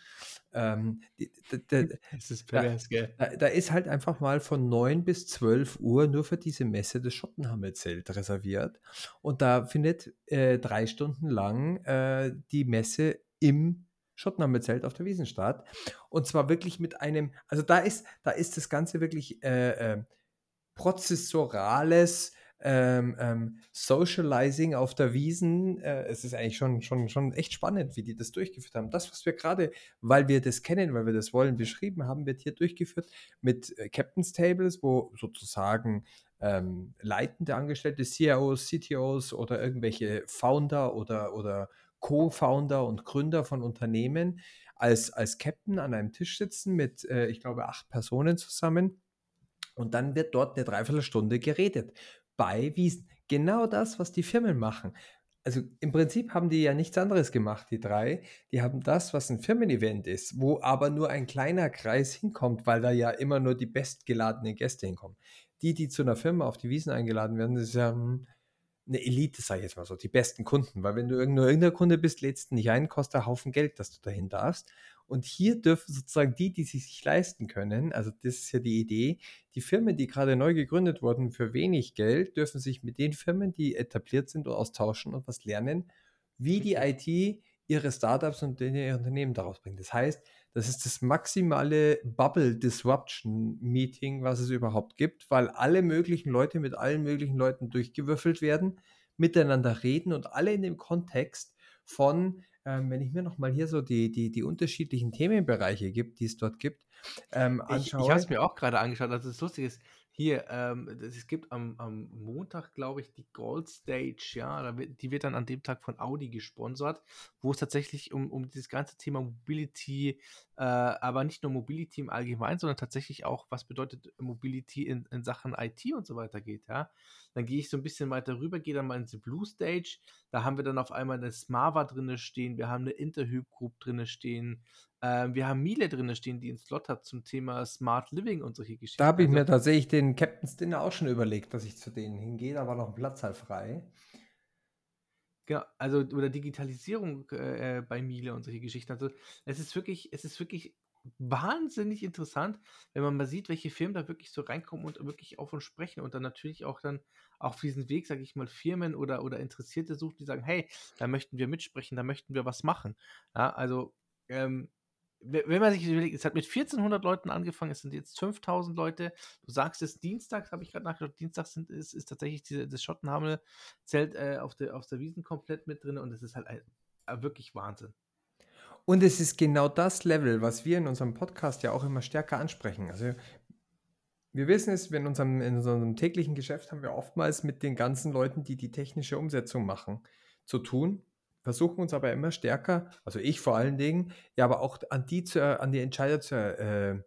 Ähm, die, da, das ist pervers, da, da, da, ist halt einfach mal von 9 bis 12 Uhr nur für diese Messe das Schottenhammelzelt reserviert. Und da findet äh, drei Stunden lang äh, die Messe im Schottenhammelzelt auf der Wiesen statt. Und zwar wirklich mit einem, also da ist, da ist das Ganze wirklich äh, äh prozessorales ähm, ähm, Socializing auf der Wiesen. Äh, es ist eigentlich schon, schon, schon echt spannend, wie die das durchgeführt haben. Das, was wir gerade, weil wir das kennen, weil wir das wollen, beschrieben haben, wird hier durchgeführt mit äh, Captain's Tables, wo sozusagen ähm, leitende Angestellte, CIOs, CTOs oder irgendwelche Founder oder, oder Co-Founder und Gründer von Unternehmen als, als Captain an einem Tisch sitzen mit, äh, ich glaube, acht Personen zusammen. Und dann wird dort eine Dreiviertelstunde geredet bei Wiesen. Genau das, was die Firmen machen. Also im Prinzip haben die ja nichts anderes gemacht, die drei. Die haben das, was ein Firmen-Event ist, wo aber nur ein kleiner Kreis hinkommt, weil da ja immer nur die bestgeladenen Gäste hinkommen. Die, die zu einer Firma auf die Wiesen eingeladen werden, das ist ja eine Elite, sage ich jetzt mal so, die besten Kunden. Weil wenn du nur irgendein Kunde bist, lädst du nicht ein, kostet ein Haufen Geld, dass du dahin darfst. Und hier dürfen sozusagen die, die sich, sich leisten können, also das ist ja die Idee, die Firmen, die gerade neu gegründet wurden für wenig Geld, dürfen sich mit den Firmen, die etabliert sind, austauschen und was lernen, wie die IT ihre Startups und ihre Unternehmen daraus bringt. Das heißt, das ist das maximale Bubble Disruption Meeting, was es überhaupt gibt, weil alle möglichen Leute mit allen möglichen Leuten durchgewürfelt werden, miteinander reden und alle in dem Kontext von ähm, wenn ich mir nochmal hier so die, die, die unterschiedlichen Themenbereiche gibt, die es dort gibt, ähm, anschaue. Ich, ich habe es mir auch gerade angeschaut, also das Lustige ist, hier, ähm, es gibt am, am Montag, glaube ich, die Gold Stage, ja, die wird dann an dem Tag von Audi gesponsert, wo es tatsächlich um, um dieses ganze Thema Mobility, äh, aber nicht nur Mobility im Allgemeinen, sondern tatsächlich auch, was bedeutet Mobility in, in Sachen IT und so weiter geht, ja. Dann gehe ich so ein bisschen weiter rüber, gehe dann mal in die Blue Stage, da haben wir dann auf einmal eine Smava drinne stehen, wir haben eine Interhyp Group drinne stehen, ähm, wir haben Miele drin stehen, die einen Slot hat zum Thema Smart Living und solche Geschichten. Da habe ich also, mir tatsächlich den Captain's Dinner auch schon überlegt, dass ich zu denen hingehe. Da war noch ein Platz halt frei. Genau, also oder Digitalisierung äh, bei Miele und solche Geschichten. Also es ist wirklich, es ist wirklich wahnsinnig interessant, wenn man mal sieht, welche Firmen da wirklich so reinkommen und wirklich auf uns sprechen und dann natürlich auch dann auf diesen Weg, sage ich mal, Firmen oder, oder Interessierte suchen, die sagen, hey, da möchten wir mitsprechen, da möchten wir was machen. Ja, also ähm, wenn man sich überlegt, es hat mit 1400 Leuten angefangen, es sind jetzt 5000 Leute. Du sagst es Dienstag, habe ich gerade nachgeschaut, Dienstag sind, ist, ist tatsächlich diese, das Schottenhamel-Zelt äh, auf, der, auf der Wiesen komplett mit drin und es ist halt ein, ein wirklich Wahnsinn. Und es ist genau das Level, was wir in unserem Podcast ja auch immer stärker ansprechen. Also wir wissen es, in unserem, in unserem täglichen Geschäft haben wir oftmals mit den ganzen Leuten, die die technische Umsetzung machen, zu tun versuchen uns aber immer stärker, also ich vor allen Dingen, ja, aber auch an die, zu, an die Entscheider zu, äh,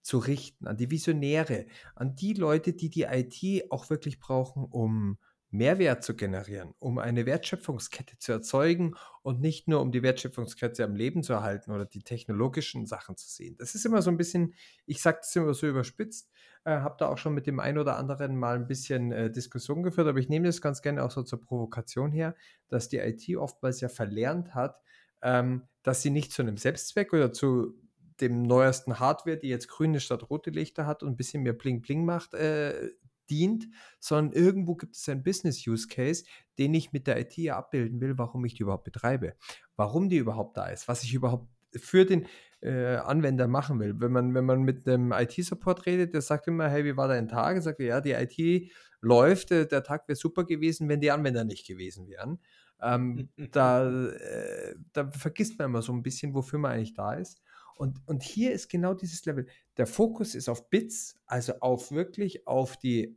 zu richten, an die Visionäre, an die Leute, die die IT auch wirklich brauchen, um Mehrwert zu generieren, um eine Wertschöpfungskette zu erzeugen und nicht nur um die Wertschöpfungskette am Leben zu erhalten oder die technologischen Sachen zu sehen. Das ist immer so ein bisschen, ich sage das immer so überspitzt, äh, habe da auch schon mit dem einen oder anderen mal ein bisschen äh, Diskussion geführt, aber ich nehme das ganz gerne auch so zur Provokation her, dass die IT oftmals ja verlernt hat, ähm, dass sie nicht zu einem Selbstzweck oder zu dem neuesten Hardware, die jetzt grüne statt rote Lichter hat und ein bisschen mehr Bling Bling macht, äh, dient, sondern irgendwo gibt es einen Business-Use-Case, den ich mit der IT abbilden will, warum ich die überhaupt betreibe, warum die überhaupt da ist, was ich überhaupt für den äh, Anwender machen will. Wenn man, wenn man mit einem IT-Support redet, der sagt immer, hey, wie war dein Tag? Er sagt, ja, die IT läuft, äh, der Tag wäre super gewesen, wenn die Anwender nicht gewesen wären. Ähm, da, äh, da vergisst man immer so ein bisschen, wofür man eigentlich da ist. Und, und hier ist genau dieses Level. Der Fokus ist auf Bits, also auf wirklich auf die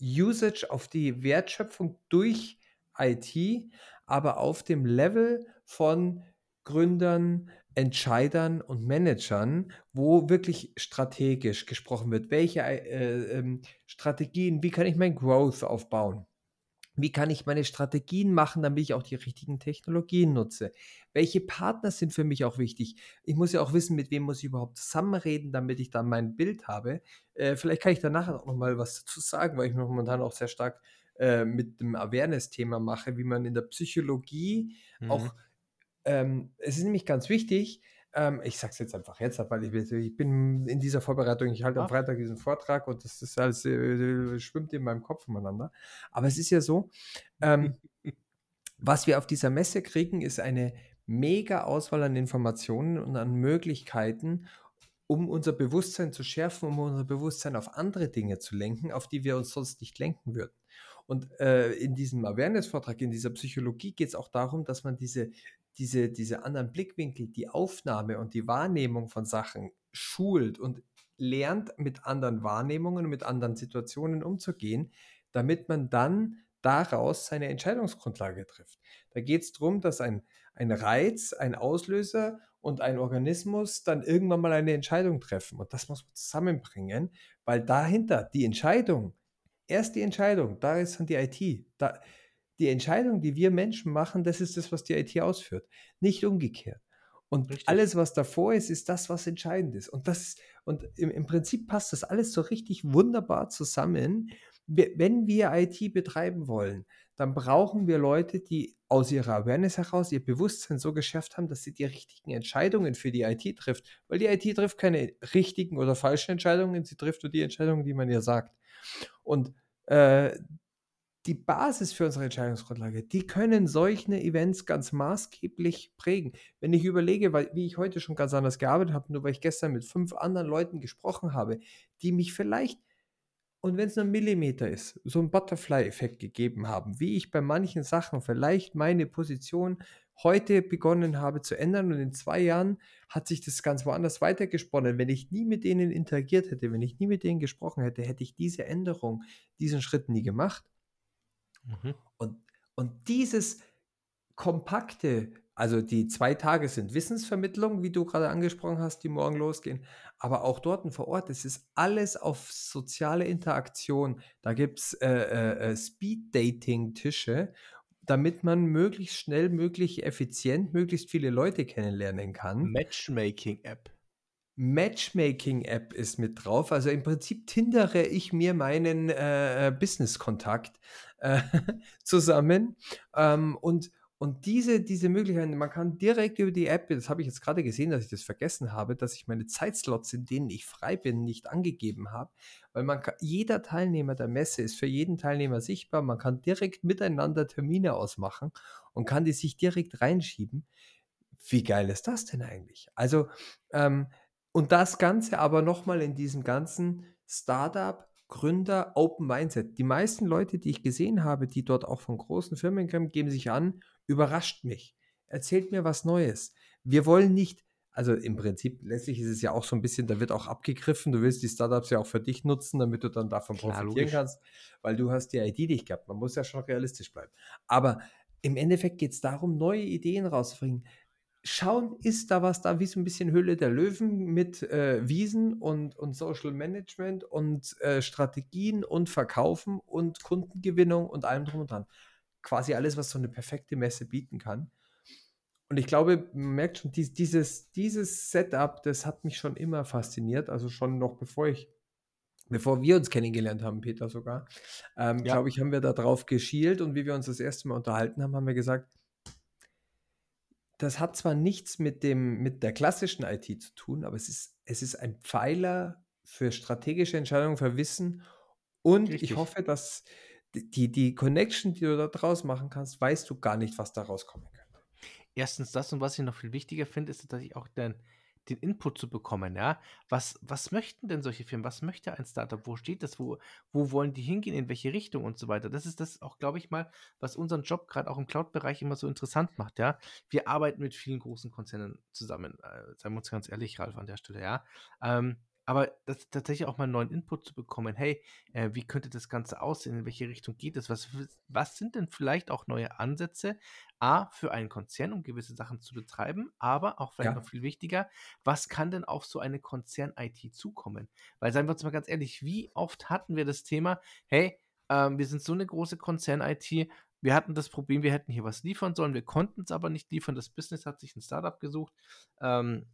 Usage, auf die Wertschöpfung durch IT, aber auf dem Level von Gründern, Entscheidern und Managern, wo wirklich strategisch gesprochen wird. Welche äh, äh, Strategien, wie kann ich mein Growth aufbauen? Wie kann ich meine Strategien machen, damit ich auch die richtigen Technologien nutze? Welche Partner sind für mich auch wichtig? Ich muss ja auch wissen, mit wem muss ich überhaupt zusammenreden, damit ich dann mein Bild habe. Äh, vielleicht kann ich danach auch noch mal was dazu sagen, weil ich mich momentan auch sehr stark äh, mit dem Awareness-Thema mache, wie man in der Psychologie Mhm. auch, ähm, es ist nämlich ganz wichtig, ähm, ich sage es jetzt einfach jetzt, weil ich, ich bin in dieser Vorbereitung, ich halte am Ah. Freitag diesen Vortrag und das ist alles, äh, schwimmt in meinem Kopf umeinander. Aber es ist ja so, ähm, was wir auf dieser Messe kriegen, ist eine mega Auswahl an Informationen und an Möglichkeiten, um unser Bewusstsein zu schärfen, um unser Bewusstsein auf andere Dinge zu lenken, auf die wir uns sonst nicht lenken würden. Und äh, in diesem Awareness-Vortrag, in dieser Psychologie geht es auch darum, dass man diese, diese, diese anderen Blickwinkel, die Aufnahme und die Wahrnehmung von Sachen schult und lernt, mit anderen Wahrnehmungen mit anderen Situationen umzugehen, damit man dann daraus seine Entscheidungsgrundlage trifft. Da geht es darum, dass ein, ein Reiz, ein Auslöser und ein Organismus dann irgendwann mal eine Entscheidung treffen. Und das muss man zusammenbringen, weil dahinter die Entscheidung, erst die Entscheidung, da ist dann die IT. Da, die Entscheidung, die wir Menschen machen, das ist das, was die IT ausführt, nicht umgekehrt. Und Richtig. alles, was davor ist, ist das, was entscheidend ist. Und, das, und im, im Prinzip passt das alles so richtig wunderbar zusammen. Wenn wir IT betreiben wollen, dann brauchen wir Leute, die aus ihrer Awareness heraus ihr Bewusstsein so geschärft haben, dass sie die richtigen Entscheidungen für die IT trifft. Weil die IT trifft keine richtigen oder falschen Entscheidungen, sie trifft nur die Entscheidungen, die man ihr sagt. Und äh, die Basis für unsere Entscheidungsgrundlage, die können solche Events ganz maßgeblich prägen. Wenn ich überlege, wie ich heute schon ganz anders gearbeitet habe, nur weil ich gestern mit fünf anderen Leuten gesprochen habe, die mich vielleicht, und wenn es nur ein Millimeter ist, so einen Butterfly-Effekt gegeben haben, wie ich bei manchen Sachen vielleicht meine Position heute begonnen habe zu ändern und in zwei Jahren hat sich das ganz woanders weitergesponnen. Wenn ich nie mit denen interagiert hätte, wenn ich nie mit denen gesprochen hätte, hätte ich diese Änderung, diesen Schritt nie gemacht. Mhm. Und, und dieses kompakte, also die zwei Tage sind Wissensvermittlung, wie du gerade angesprochen hast, die morgen losgehen, aber auch dort vor Ort, es ist alles auf soziale Interaktion. Da gibt es äh, äh, Speed-Dating-Tische, damit man möglichst schnell, möglichst effizient, möglichst viele Leute kennenlernen kann. Matchmaking-App. Matchmaking-App ist mit drauf. Also im Prinzip tindere ich mir meinen äh, Business-Kontakt äh, zusammen. Ähm, und, und diese, diese Möglichkeiten, man kann direkt über die App, das habe ich jetzt gerade gesehen, dass ich das vergessen habe, dass ich meine Zeitslots, in denen ich frei bin, nicht angegeben habe. Weil man kann, jeder Teilnehmer der Messe ist für jeden Teilnehmer sichtbar. Man kann direkt miteinander Termine ausmachen und kann die sich direkt reinschieben. Wie geil ist das denn eigentlich? Also, ähm, und das Ganze aber nochmal in diesem ganzen Startup, Gründer, Open Mindset. Die meisten Leute, die ich gesehen habe, die dort auch von großen Firmen kommen, geben sich an, überrascht mich. Erzählt mir was Neues. Wir wollen nicht, also im Prinzip, letztlich ist es ja auch so ein bisschen, da wird auch abgegriffen, du willst die Startups ja auch für dich nutzen, damit du dann davon Klar, profitieren logisch. kannst, weil du hast die ID nicht gehabt. Man muss ja schon realistisch bleiben. Aber im Endeffekt geht es darum, neue Ideen rauszubringen schauen, ist da was da, wie so ein bisschen Höhle der Löwen mit äh, Wiesen und, und Social Management und äh, Strategien und Verkaufen und Kundengewinnung und allem drum und dran. Quasi alles, was so eine perfekte Messe bieten kann. Und ich glaube, man merkt schon, dies, dieses, dieses Setup, das hat mich schon immer fasziniert. Also schon noch bevor ich, bevor wir uns kennengelernt haben, Peter sogar, ähm, Ja. glaube ich, haben wir da drauf geschielt und wie wir uns das erste Mal unterhalten haben, haben wir gesagt, das hat zwar nichts mit, dem, mit der klassischen IT zu tun, aber es ist, es ist ein Pfeiler für strategische Entscheidungen, für Wissen. Und Richtig. ich hoffe, dass die, die Connection, die du da draus machen kannst, weißt du gar nicht, was daraus kommen könnte. Erstens das und was ich noch viel wichtiger finde, ist, dass ich auch den, den Input zu bekommen, ja. Was, was möchten denn solche Firmen? Was möchte ein Startup? Wo steht das? Wo, wo wollen die hingehen? In welche Richtung und so weiter? Das ist das auch, glaube ich mal, was unseren Job gerade auch im Cloud-Bereich immer so interessant macht, ja. Wir arbeiten mit vielen großen Konzernen zusammen, äh, seien wir uns ganz ehrlich, Ralf, an der Stelle, ja. Ähm, aber das, tatsächlich auch mal einen neuen Input zu bekommen, hey, äh, wie könnte das Ganze aussehen, in welche Richtung geht es, was, was sind denn vielleicht auch neue Ansätze, A, für einen Konzern, um gewisse Sachen zu betreiben, aber auch vielleicht Ja. noch viel wichtiger, was kann denn auf so eine Konzern-IT zukommen? Weil, seien wir uns mal ganz ehrlich, wie oft hatten wir das Thema, hey, ähm, wir sind so eine große Konzern-IT, wir hatten das Problem, wir hätten hier was liefern sollen, wir konnten es aber nicht liefern, das Business hat sich ein Startup gesucht, ähm,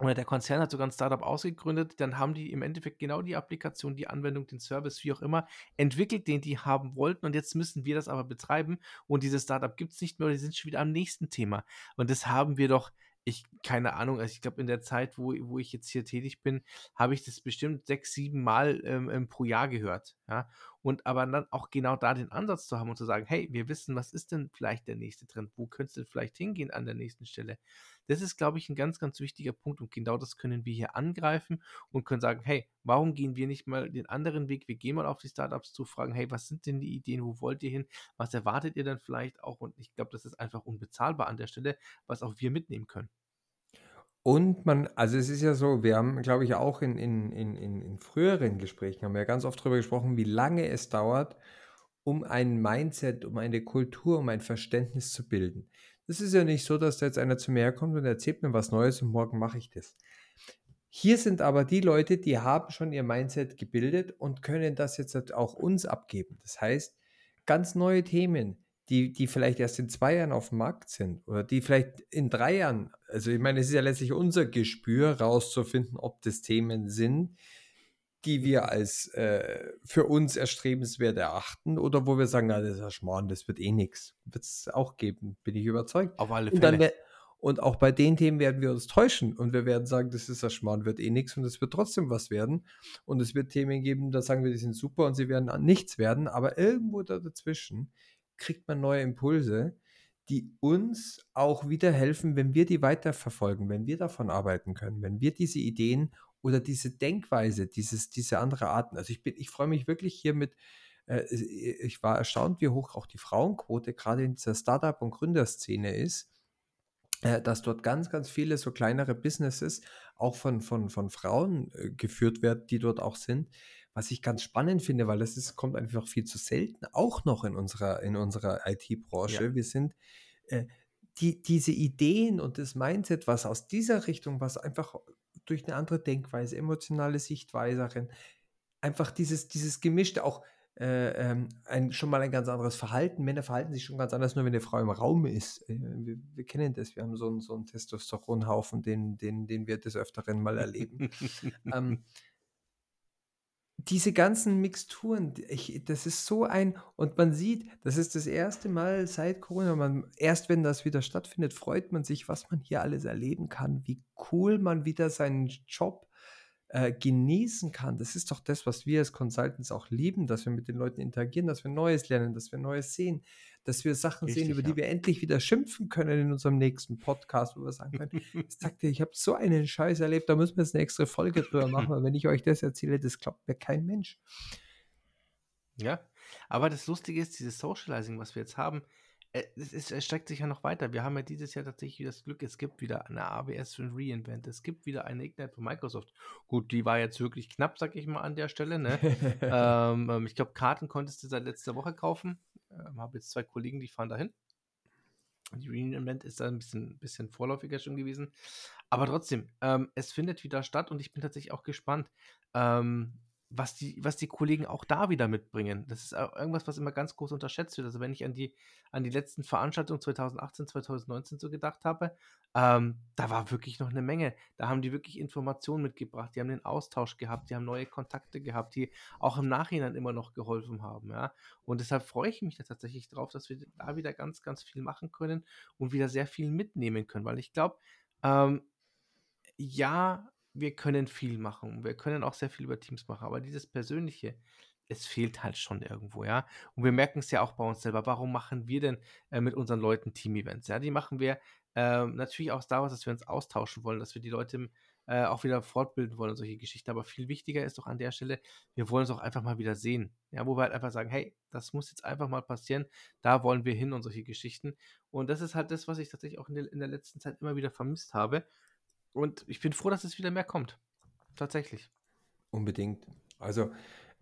oder der Konzern hat sogar ein Startup ausgegründet, dann haben die im Endeffekt genau die Applikation, die Anwendung, den Service, wie auch immer, entwickelt, den die haben wollten und jetzt müssen wir das aber betreiben und dieses Startup gibt es nicht mehr, die sind schon wieder am nächsten Thema. Und das haben wir doch ich, keine Ahnung, also ich glaube, in der Zeit, wo, wo ich jetzt hier tätig bin, habe ich das bestimmt sechs, sieben Mal ähm, ähm, pro Jahr gehört. Ja? Und aber dann auch genau da den Ansatz zu haben und zu sagen, hey, wir wissen, was ist denn vielleicht der nächste Trend? Wo könnte es denn vielleicht hingehen an der nächsten Stelle? Das ist, glaube ich, ein ganz, ganz wichtiger Punkt und genau das können wir hier angreifen und können sagen, hey, warum gehen wir nicht mal den anderen Weg? Wir gehen mal auf die Startups zu, fragen, hey, was sind denn die Ideen? Wo wollt ihr hin? Was erwartet ihr dann vielleicht auch? Und ich glaube, das ist einfach unbezahlbar an der Stelle, was auch wir mitnehmen können. Und man, also es ist ja so, wir haben, glaube ich, auch in, in, in, in früheren Gesprächen haben wir ja ganz oft darüber gesprochen, wie lange es dauert, um ein Mindset, um eine Kultur, um ein Verständnis zu bilden. Es ist ja nicht so, dass da jetzt einer zu mir herkommt und erzählt mir was Neues und morgen mache ich das. Hier sind aber die Leute, die haben schon ihr Mindset gebildet und können das jetzt auch uns abgeben. Das heißt, ganz neue Themen, die, die vielleicht erst in zwei Jahren auf dem Markt sind oder die vielleicht in drei Jahren, also ich meine, es ist ja letztlich unser Gespür, rauszufinden, ob das Themen sind, die wir als äh, für uns erstrebenswert erachten oder wo wir sagen, na, das ist ja Schmarrn, das wird eh nichts. Wird es auch geben, bin ich überzeugt. Auf alle Fälle. Und, und, auch bei den Themen werden wir uns täuschen und wir werden sagen, das ist ja Schmarrn, wird eh nichts und es wird trotzdem was werden. Und es wird Themen geben, da sagen wir, die sind super und sie werden nichts werden, aber irgendwo da dazwischen kriegt man neue Impulse, die uns auch wieder helfen, wenn wir die weiterverfolgen, wenn wir davon arbeiten können, wenn wir diese Ideen oder diese Denkweise, dieses, diese andere Arten. Also ich bin, ich freue mich wirklich hier mit, äh, ich war erstaunt, wie hoch auch die Frauenquote gerade in dieser Startup- und Gründerszene ist, äh, dass dort ganz, ganz viele so kleinere Businesses auch von, von, von Frauen äh, geführt werden, die dort auch sind. Was ich ganz spannend finde, weil das ist, kommt einfach viel zu selten, auch noch in unserer, in unserer IT-Branche. Ja. Wir sind äh, die, diese Ideen und das Mindset, was aus dieser Richtung, was einfach durch eine andere Denkweise, emotionale Sichtweise, einfach dieses, dieses Gemischte, auch äh, ähm, ein, schon mal ein ganz anderes Verhalten. Männer verhalten sich schon ganz anders, nur wenn eine Frau im Raum ist. Äh, wir, wir, kennen das, wir haben so einen, so einen Testosteronhaufen, den, den, den wir des Öfteren mal erleben. ähm, diese ganzen Mixturen, ich, das ist so ein, und man sieht, das ist das erste Mal seit Corona, man, erst wenn das wieder stattfindet, freut man sich, was man hier alles erleben kann, wie cool man wieder seinen Job äh, genießen kann. Das ist doch das, was wir als Consultants auch lieben, dass wir mit den Leuten interagieren, dass wir Neues lernen, dass wir Neues sehen, dass wir Sachen Richtig, sehen, über ja. die wir endlich wieder schimpfen können in unserem nächsten Podcast, wo wir sagen können, ich sagte, ich habe so einen Scheiß erlebt, da müssen wir jetzt eine extra Folge drüber machen, weil wenn ich euch das erzähle, das glaubt mir kein Mensch. Ja, aber das Lustige ist, dieses Socializing, was wir jetzt haben, äh, es, es erstreckt sich ja noch weiter. Wir haben ja dieses Jahr tatsächlich das Glück, es gibt wieder eine AWS für ein Reinvent, es gibt wieder eine Ignite von Microsoft. Gut, die war jetzt wirklich knapp, sag ich mal, an der Stelle. Ne? ähm, ähm ich glaube, Karten konntest du seit letzter Woche kaufen. Ähm, habe jetzt zwei Kollegen, die fahren dahin. Die Reinvent ist da ein bisschen, bisschen vorläufiger schon gewesen. Aber trotzdem, ähm, es findet wieder statt und ich bin tatsächlich auch gespannt. Ähm, was die, was die Kollegen auch da wieder mitbringen. Das ist irgendwas, was immer ganz groß unterschätzt wird. Also wenn ich an die, an die letzten Veranstaltungen 2018, 2019 so gedacht habe, ähm, da war wirklich noch eine Menge. Da haben die wirklich Informationen mitgebracht, die haben den Austausch gehabt, die haben neue Kontakte gehabt, die auch im Nachhinein immer noch geholfen haben. Ja? Und deshalb freue ich mich da tatsächlich drauf, dass wir da wieder ganz, ganz viel machen können und wieder sehr viel mitnehmen können, weil ich glaube, ähm, ja, wir können viel machen. Wir können auch sehr viel über Teams machen, aber dieses Persönliche, es fehlt halt schon irgendwo, ja. Und wir merken es ja auch bei uns selber. Warum machen wir denn äh, mit unseren Leuten Team-Events? Ja, die machen wir äh, natürlich auch daraus, dass wir uns austauschen wollen, dass wir die Leute äh, auch wieder fortbilden wollen und solche Geschichten. Aber viel wichtiger ist doch an der Stelle, wir wollen es auch einfach mal wieder sehen. Ja, wo wir halt einfach sagen, hey, das muss jetzt einfach mal passieren, da wollen wir hin und solche Geschichten. Und das ist halt das, was ich tatsächlich auch in der, in der letzten Zeit immer wieder vermisst habe. Und ich bin froh, dass es wieder mehr kommt. Tatsächlich. Unbedingt. Also,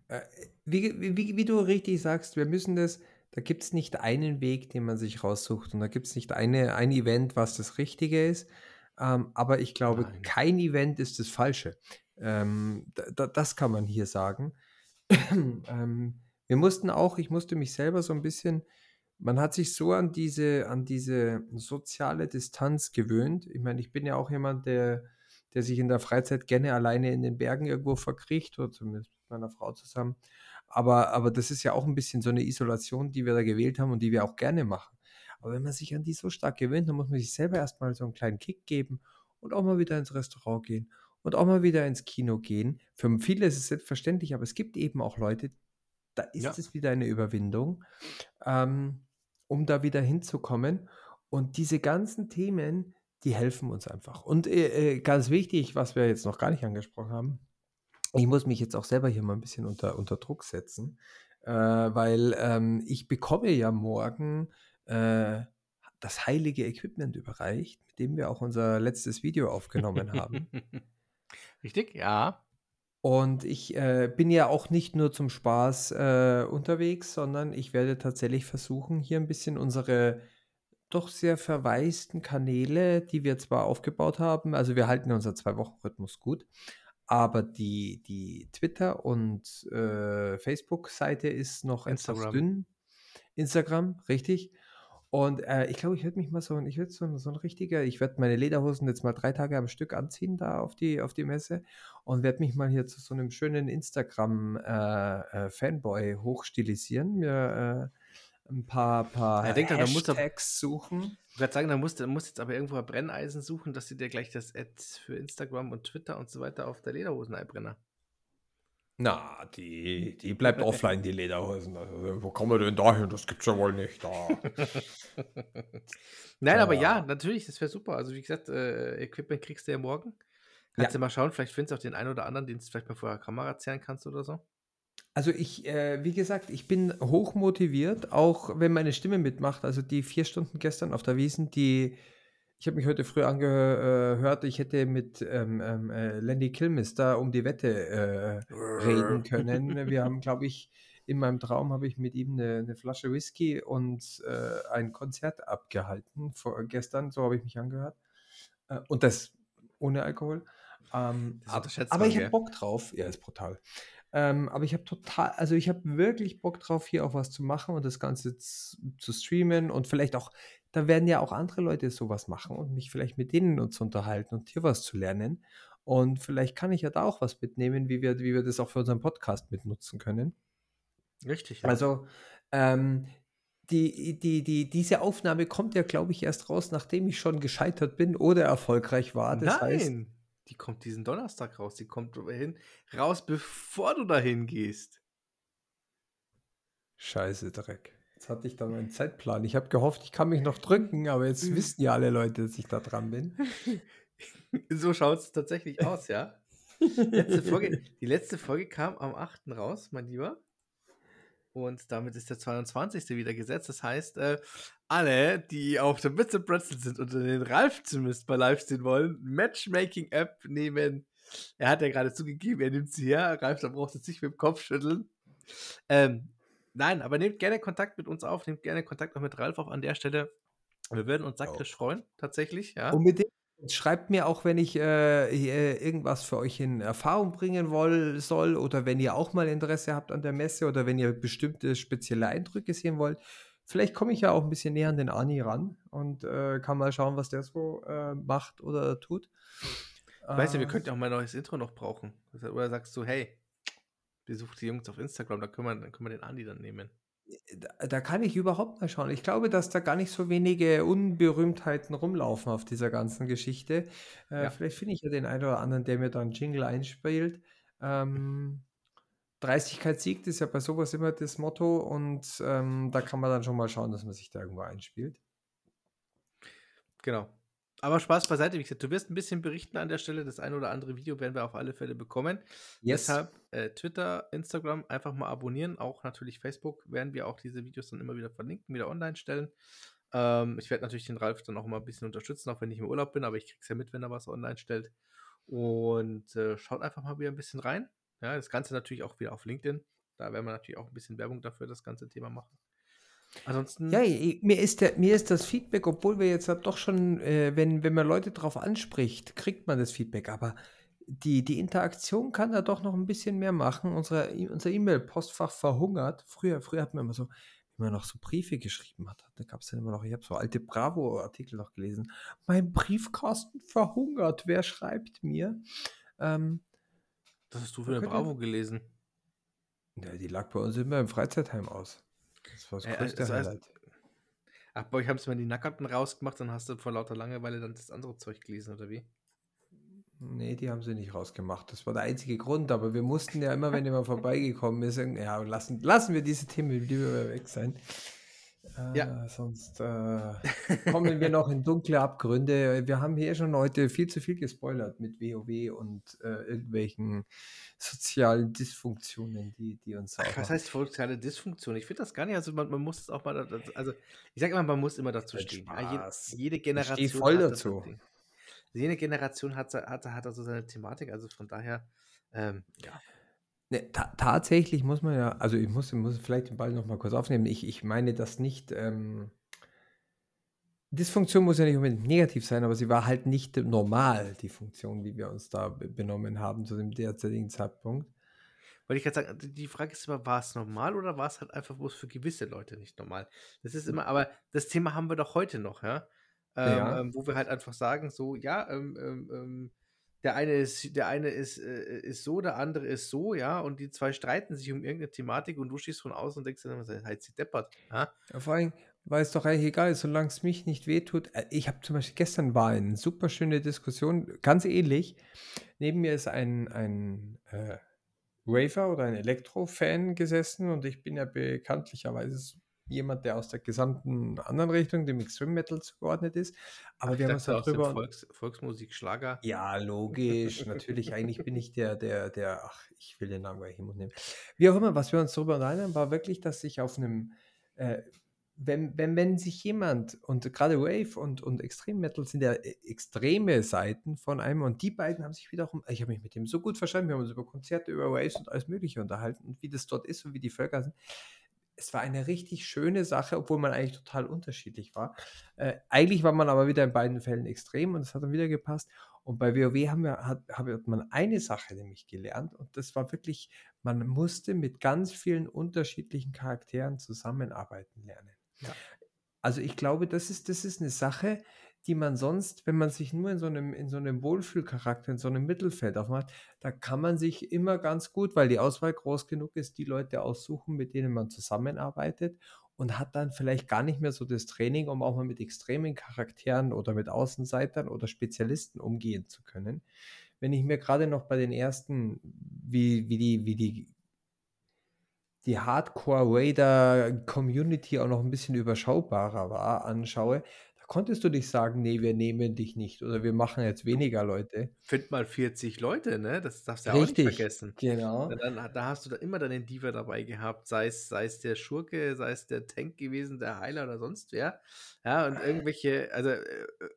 äh, wie, wie, wie du richtig sagst, wir müssen das, da gibt es nicht einen Weg, den man sich raussucht und da gibt es nicht eine, ein Event, was das Richtige ist. Ähm, aber ich glaube, Nein. kein Event ist das Falsche. Ähm, da, das kann man hier sagen. ähm, wir mussten auch, ich musste mich selber so ein bisschen man hat sich so an diese, an diese soziale Distanz gewöhnt. Ich meine, ich bin ja auch jemand, der, der sich in der Freizeit gerne alleine in den Bergen irgendwo verkriecht, oder zumindest mit meiner Frau zusammen. Aber, aber das ist ja auch ein bisschen so eine Isolation, die wir da gewählt haben und die wir auch gerne machen. Aber wenn man sich an die so stark gewöhnt, dann muss man sich selber erstmal so einen kleinen Kick geben und auch mal wieder ins Restaurant gehen und auch mal wieder ins Kino gehen. Für viele ist es selbstverständlich, aber es gibt eben auch Leute, da ist Ja. es wieder eine Überwindung, ähm, um da wieder hinzukommen. Und diese ganzen Themen, die helfen uns einfach. Und äh, äh, ganz wichtig, was wir jetzt noch gar nicht angesprochen haben, ich muss mich jetzt auch selber hier mal ein bisschen unter, unter Druck setzen, äh, weil ähm, ich bekomme ja morgen äh, das heilige Equipment überreicht, mit dem wir auch unser letztes Video aufgenommen haben. Richtig, ja. Und ich äh, bin ja auch nicht nur zum Spaß äh, unterwegs, sondern ich werde tatsächlich versuchen, hier ein bisschen unsere doch sehr verwaisten Kanäle, die wir zwar aufgebaut haben, also wir halten unser Zwei-Wochen-Rhythmus gut, aber die, die Twitter- und äh, Facebook-Seite ist noch etwas Instagram. dünn. Instagram, richtig. Und äh, ich glaube, ich werde mich mal so, ich werde so, ein- so ein richtiger, ich werde meine Lederhosen jetzt mal drei Tage am Stück anziehen da auf die, auf die Messe und werde mich mal hier zu so einem schönen Instagram-Fanboy hochstilisieren, mir äh, ein paar, paar Ja, denk Hashtags suchen. Ich würde sagen, da musst du musst jetzt aber irgendwo ein Brenneisen suchen, dass du dir gleich das Ad für Instagram und Twitter und so weiter auf der Lederhosen einbrenner. Na, die, die bleibt offline, die Lederhosen. Also, wo kommen wir denn da hin? Das gibt's ja wohl nicht. Da. Nein, aber Ja. natürlich, das wäre super. Also wie gesagt, äh, Equipment kriegst du ja morgen. Kannst Ja. du mal schauen, vielleicht findest du auch den einen oder anderen, den du vielleicht mal vor der Kamera zerren kannst oder so. Also ich, äh, wie gesagt, ich bin hoch motiviert, auch wenn meine Stimme mitmacht. Also die vier Stunden gestern auf der Wiesen, die, ich habe mich heute früh angehört, ich hätte mit ähm, ähm, äh, Landy Kilmister um die Wette äh, reden können. Wir haben, glaube ich, in meinem Traum habe ich mit ihm eine, eine Flasche Whisky und äh, ein Konzert abgehalten vor, gestern, so habe ich mich angehört. Äh, und das ohne Alkohol. Ähm, ab- aber ich habe? Bock drauf. Ja, ist brutal. Ähm, aber ich habe total, also ich habe wirklich Bock drauf, hier auch was zu machen und das Ganze zu streamen und vielleicht auch, da werden ja auch andere Leute sowas machen und mich vielleicht mit denen zu unterhalten und hier was zu lernen. Und vielleicht kann ich ja da auch was mitnehmen, wie wir, wie wir das auch für unseren Podcast mitnutzen können. Richtig. Ja. Also, ähm, die, die, die, diese Aufnahme kommt ja, glaube ich, erst raus, nachdem ich schon gescheitert bin oder erfolgreich war. Das Nein, heißt, die kommt diesen Donnerstag raus. Die kommt hin, raus, bevor du dahin gehst. scheiße Dreck. Jetzt hatte ich da meinen Zeitplan. Ich habe gehofft, ich kann mich noch drücken, aber jetzt wissen ja alle Leute, dass ich da dran bin. so schaut es tatsächlich aus, ja. Letzte Folge, die letzte Folge kam am 8. raus, mein Lieber. Und damit ist der 22. wieder gesetzt. Das heißt, äh, alle, die auf der Bits Pretzel sind und den Ralf zumindest bei live sehen wollen, Matchmaking-App nehmen. Er hat ja gerade zugegeben, er nimmt sie her. Ralf, da brauchst du jetzt nicht mit dem Kopf schütteln. Ähm, nein, aber nehmt gerne Kontakt mit uns auf. Nehmt gerne Kontakt auch mit Ralf auf an der Stelle. Wir würden uns sakrisch freuen, tatsächlich. Ja. Unbedingt. Schreibt mir auch, wenn ich äh, äh, irgendwas für euch in Erfahrung bringen woll, soll oder wenn ihr auch mal Interesse habt an der Messe oder wenn ihr bestimmte spezielle Eindrücke sehen wollt. Vielleicht komme ich ja auch ein bisschen näher an den Ani ran und äh, kann mal schauen, was der so äh, macht oder tut. Weißt du, wir Äh, könnten auch mal ein neues Intro noch brauchen. Oder sagst du, hey, besuch die Jungs auf Instagram, da können wir, dann können wir den Andi dann nehmen. da, da kann ich überhaupt mal schauen. Ich glaube, dass da gar nicht so wenige Unberühmtheiten rumlaufen auf dieser ganzen Geschichte. Äh, Ja. Vielleicht finde ich ja den einen oder anderen, der mir dann Jingle einspielt. Ähm, Dreistigkeit siegt ist ja bei sowas immer das Motto und ähm, da kann man dann schon mal schauen, dass man sich da irgendwo einspielt. Genau. Aber Spaß beiseite, wie gesagt, du wirst ein bisschen berichten an der Stelle. Das ein oder andere Video werden wir auf alle Fälle bekommen. Deshalb äh, Twitter, Instagram einfach mal abonnieren. Auch natürlich Facebook werden wir auch diese Videos dann immer wieder verlinken, wieder online stellen. Ähm, ich werde natürlich den Ralf dann auch mal ein bisschen unterstützen, auch wenn ich im Urlaub bin, aber ich krieg's ja mit, wenn er was online stellt. Und äh, schaut einfach mal wieder ein bisschen rein. Ja, das Ganze natürlich auch wieder auf LinkedIn. Da werden wir natürlich auch ein bisschen Werbung dafür, das ganze Thema machen. Ansonsten. Ja, mir ist, der, mir ist das Feedback, obwohl wir jetzt doch schon, äh, wenn, wenn man Leute drauf anspricht, kriegt man das Feedback. Aber die, die Interaktion kann da doch noch ein bisschen mehr machen. Unsere, unser E-Mail-Postfach verhungert. Früher, früher hatten wir immer so, immer noch so Briefe geschrieben hat. Da gab es dann immer noch, ich habe so alte Bravo-Artikel noch gelesen. Mein Briefkasten verhungert, wer schreibt mir? Ähm, Was hast du für eine Bravo gelesen? Ja, die lag bei uns immer im Freizeitheim aus. Das war das Äh, größte das heißt- Highlight. Ach, bei euch haben sie mal die Nackerten rausgemacht, dann hast du vor lauter Langeweile dann das andere Zeug gelesen, oder wie? Nee, die haben sie nicht rausgemacht. Das war der einzige Grund, aber wir mussten ja immer, wenn jemand vorbeigekommen ist, sagen, ja, lassen, lassen wir diese Themen lieber weg sein. Äh, Ja. Sonst äh, kommen wir noch in dunkle Abgründe. Wir haben hier schon heute viel zu viel gespoilert mit WoW und äh, irgendwelchen sozialen Dysfunktionen, die, die uns Ach, was heißt soziale Dysfunktion? Ich finde das gar nicht, also man, man muss es auch mal, da- da- also ich sage immer, man muss immer dazu Ein stehen. Ja, Spaß. jede, jede Ich Generation steh voll hat dazu. Ding. Jede Generation hat, se- hat, hat also seine Thematik, also von daher, ähm, ja. Ne, ta tatsächlich muss man ja, also ich muss, muss vielleicht den Ball noch mal kurz aufnehmen. Ich, ich meine das nicht. Ähm, Dysfunktion muss ja nicht unbedingt negativ sein, aber sie war halt nicht normal, die Funktion, wie wir uns da be- benommen haben zu dem derzeitigen Zeitpunkt. Wollte ich gerade sagen, die- Frage ist immer, war es normal oder war es halt einfach bloß für gewisse Leute nicht normal? Das ist immer, aber das Thema haben wir doch heute noch, ja? Ähm, Ja. ähm, wo wir halt einfach sagen, so, ja, ähm, ähm, ähm, der eine ist, der eine ist, äh, ist so, der andere ist so, ja, und die zwei streiten sich um irgendeine Thematik und du stehst von außen und denkst dann immer, halt sie deppert, ja? Ja, Vor allem, weil es doch eigentlich egal ist, solange es mich nicht wehtut. Äh, Ich habe zum Beispiel gestern war eine super schöne Diskussion, ganz ähnlich. Neben mir ist ein, ein äh, Raver oder ein Elektro-Fan gesessen und ich bin ja bekanntlicherweise jemand, der aus der gesamten anderen Richtung, dem Extreme Metal zugeordnet ist. Aber Ich wir haben uns darüber. Volks, Volksmusik, Schlager. Ja, logisch, natürlich. Eigentlich bin ich der, der, der, ach, ich will den Namen gar nicht im Mund nehmen. Wie auch immer, was wir uns darüber haben, war wirklich, dass sich auf einem, äh, wenn, wenn, wenn sich jemand, und gerade Wave und, und Extreme Metal sind ja äh, extreme Seiten von einem, und die beiden haben sich wiederum, ich habe mich mit dem so gut verstanden, wir haben uns über Konzerte, über Waves und alles Mögliche unterhalten und wie das dort ist und wie die Völker sind. Es war eine richtig schöne Sache, obwohl man eigentlich total unterschiedlich war. Äh, eigentlich war man aber wieder in beiden Fällen extrem und es hat dann wieder gepasst. Und bei WoW haben wir, hat, hat man eine Sache nämlich gelernt und das war wirklich, man musste mit ganz vielen unterschiedlichen Charakteren zusammenarbeiten lernen. Ja. Also ich glaube, das ist, das ist eine Sache, die man sonst, wenn man sich nur in so einem, in so einem Wohlfühlcharakter, in so einem Mittelfeld aufmacht, da kann man sich immer ganz gut, weil die Auswahl groß genug ist, die Leute aussuchen, mit denen man zusammenarbeitet und hat dann vielleicht gar nicht mehr so das Training, um auch mal mit extremen Charakteren oder mit Außenseitern oder Spezialisten umgehen zu können. Wenn ich mir gerade noch bei den ersten, wie, wie die, wie die, die Hardcore-Raider-Community auch noch ein bisschen überschaubarer war, anschaue, konntest du nicht sagen, nee, wir nehmen dich nicht oder wir machen jetzt weniger Leute. Find mal 40 Leute, ne? Das darfst du ja auch nicht vergessen. genau. Da, dann, da hast du da immer deinen Diva dabei gehabt, sei es, sei es der Schurke, sei es der Tank gewesen, der Heiler oder sonst wer. Ja, und irgendwelche, also äh,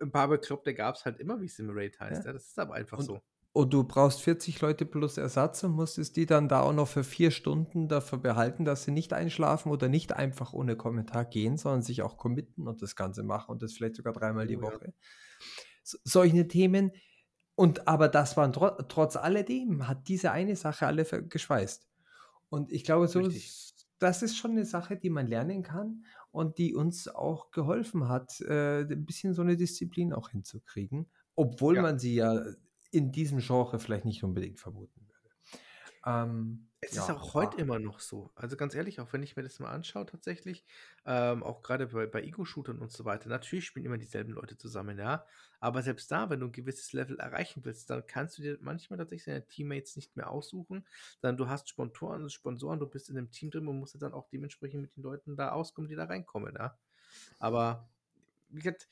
ein paar Bekloppte gab es halt immer, wie es im Raid heißt. Ja. Ja. das ist aber einfach Und- so. Und du brauchst 40 Leute plus Ersatz und musstest die dann da auch noch für vier Stunden dafür behalten, dass sie nicht einschlafen oder nicht einfach ohne Kommentar gehen, sondern sich auch committen und das Ganze machen und das vielleicht sogar dreimal die Oh ja. Woche. So, solche Themen. Und aber das waren tro trotz alledem, hat diese eine Sache alle geschweißt. Und ich glaube, so, Richtig. das ist schon eine Sache, die man lernen kann und die uns auch geholfen hat, äh, ein bisschen so eine Disziplin auch hinzukriegen, obwohl Ja. man sie ja in diesem Genre vielleicht nicht unbedingt vermuten würde. Ähm, Es ja, ist auch heute immer noch so. Also ganz ehrlich, auch wenn ich mir das mal anschaue, tatsächlich, ähm, auch gerade bei, bei Ego-Shootern und so weiter, natürlich spielen immer dieselben Leute zusammen, ja. Aber selbst da, wenn du ein gewisses Level erreichen willst, dann kannst du dir manchmal tatsächlich deine Teammates nicht mehr aussuchen. Dann du hast Sponsoren, Sponsoren, du bist in einem Team drin und musst dann auch dementsprechend mit den Leuten da auskommen, die da reinkommen, ja. Aber wie gesagt,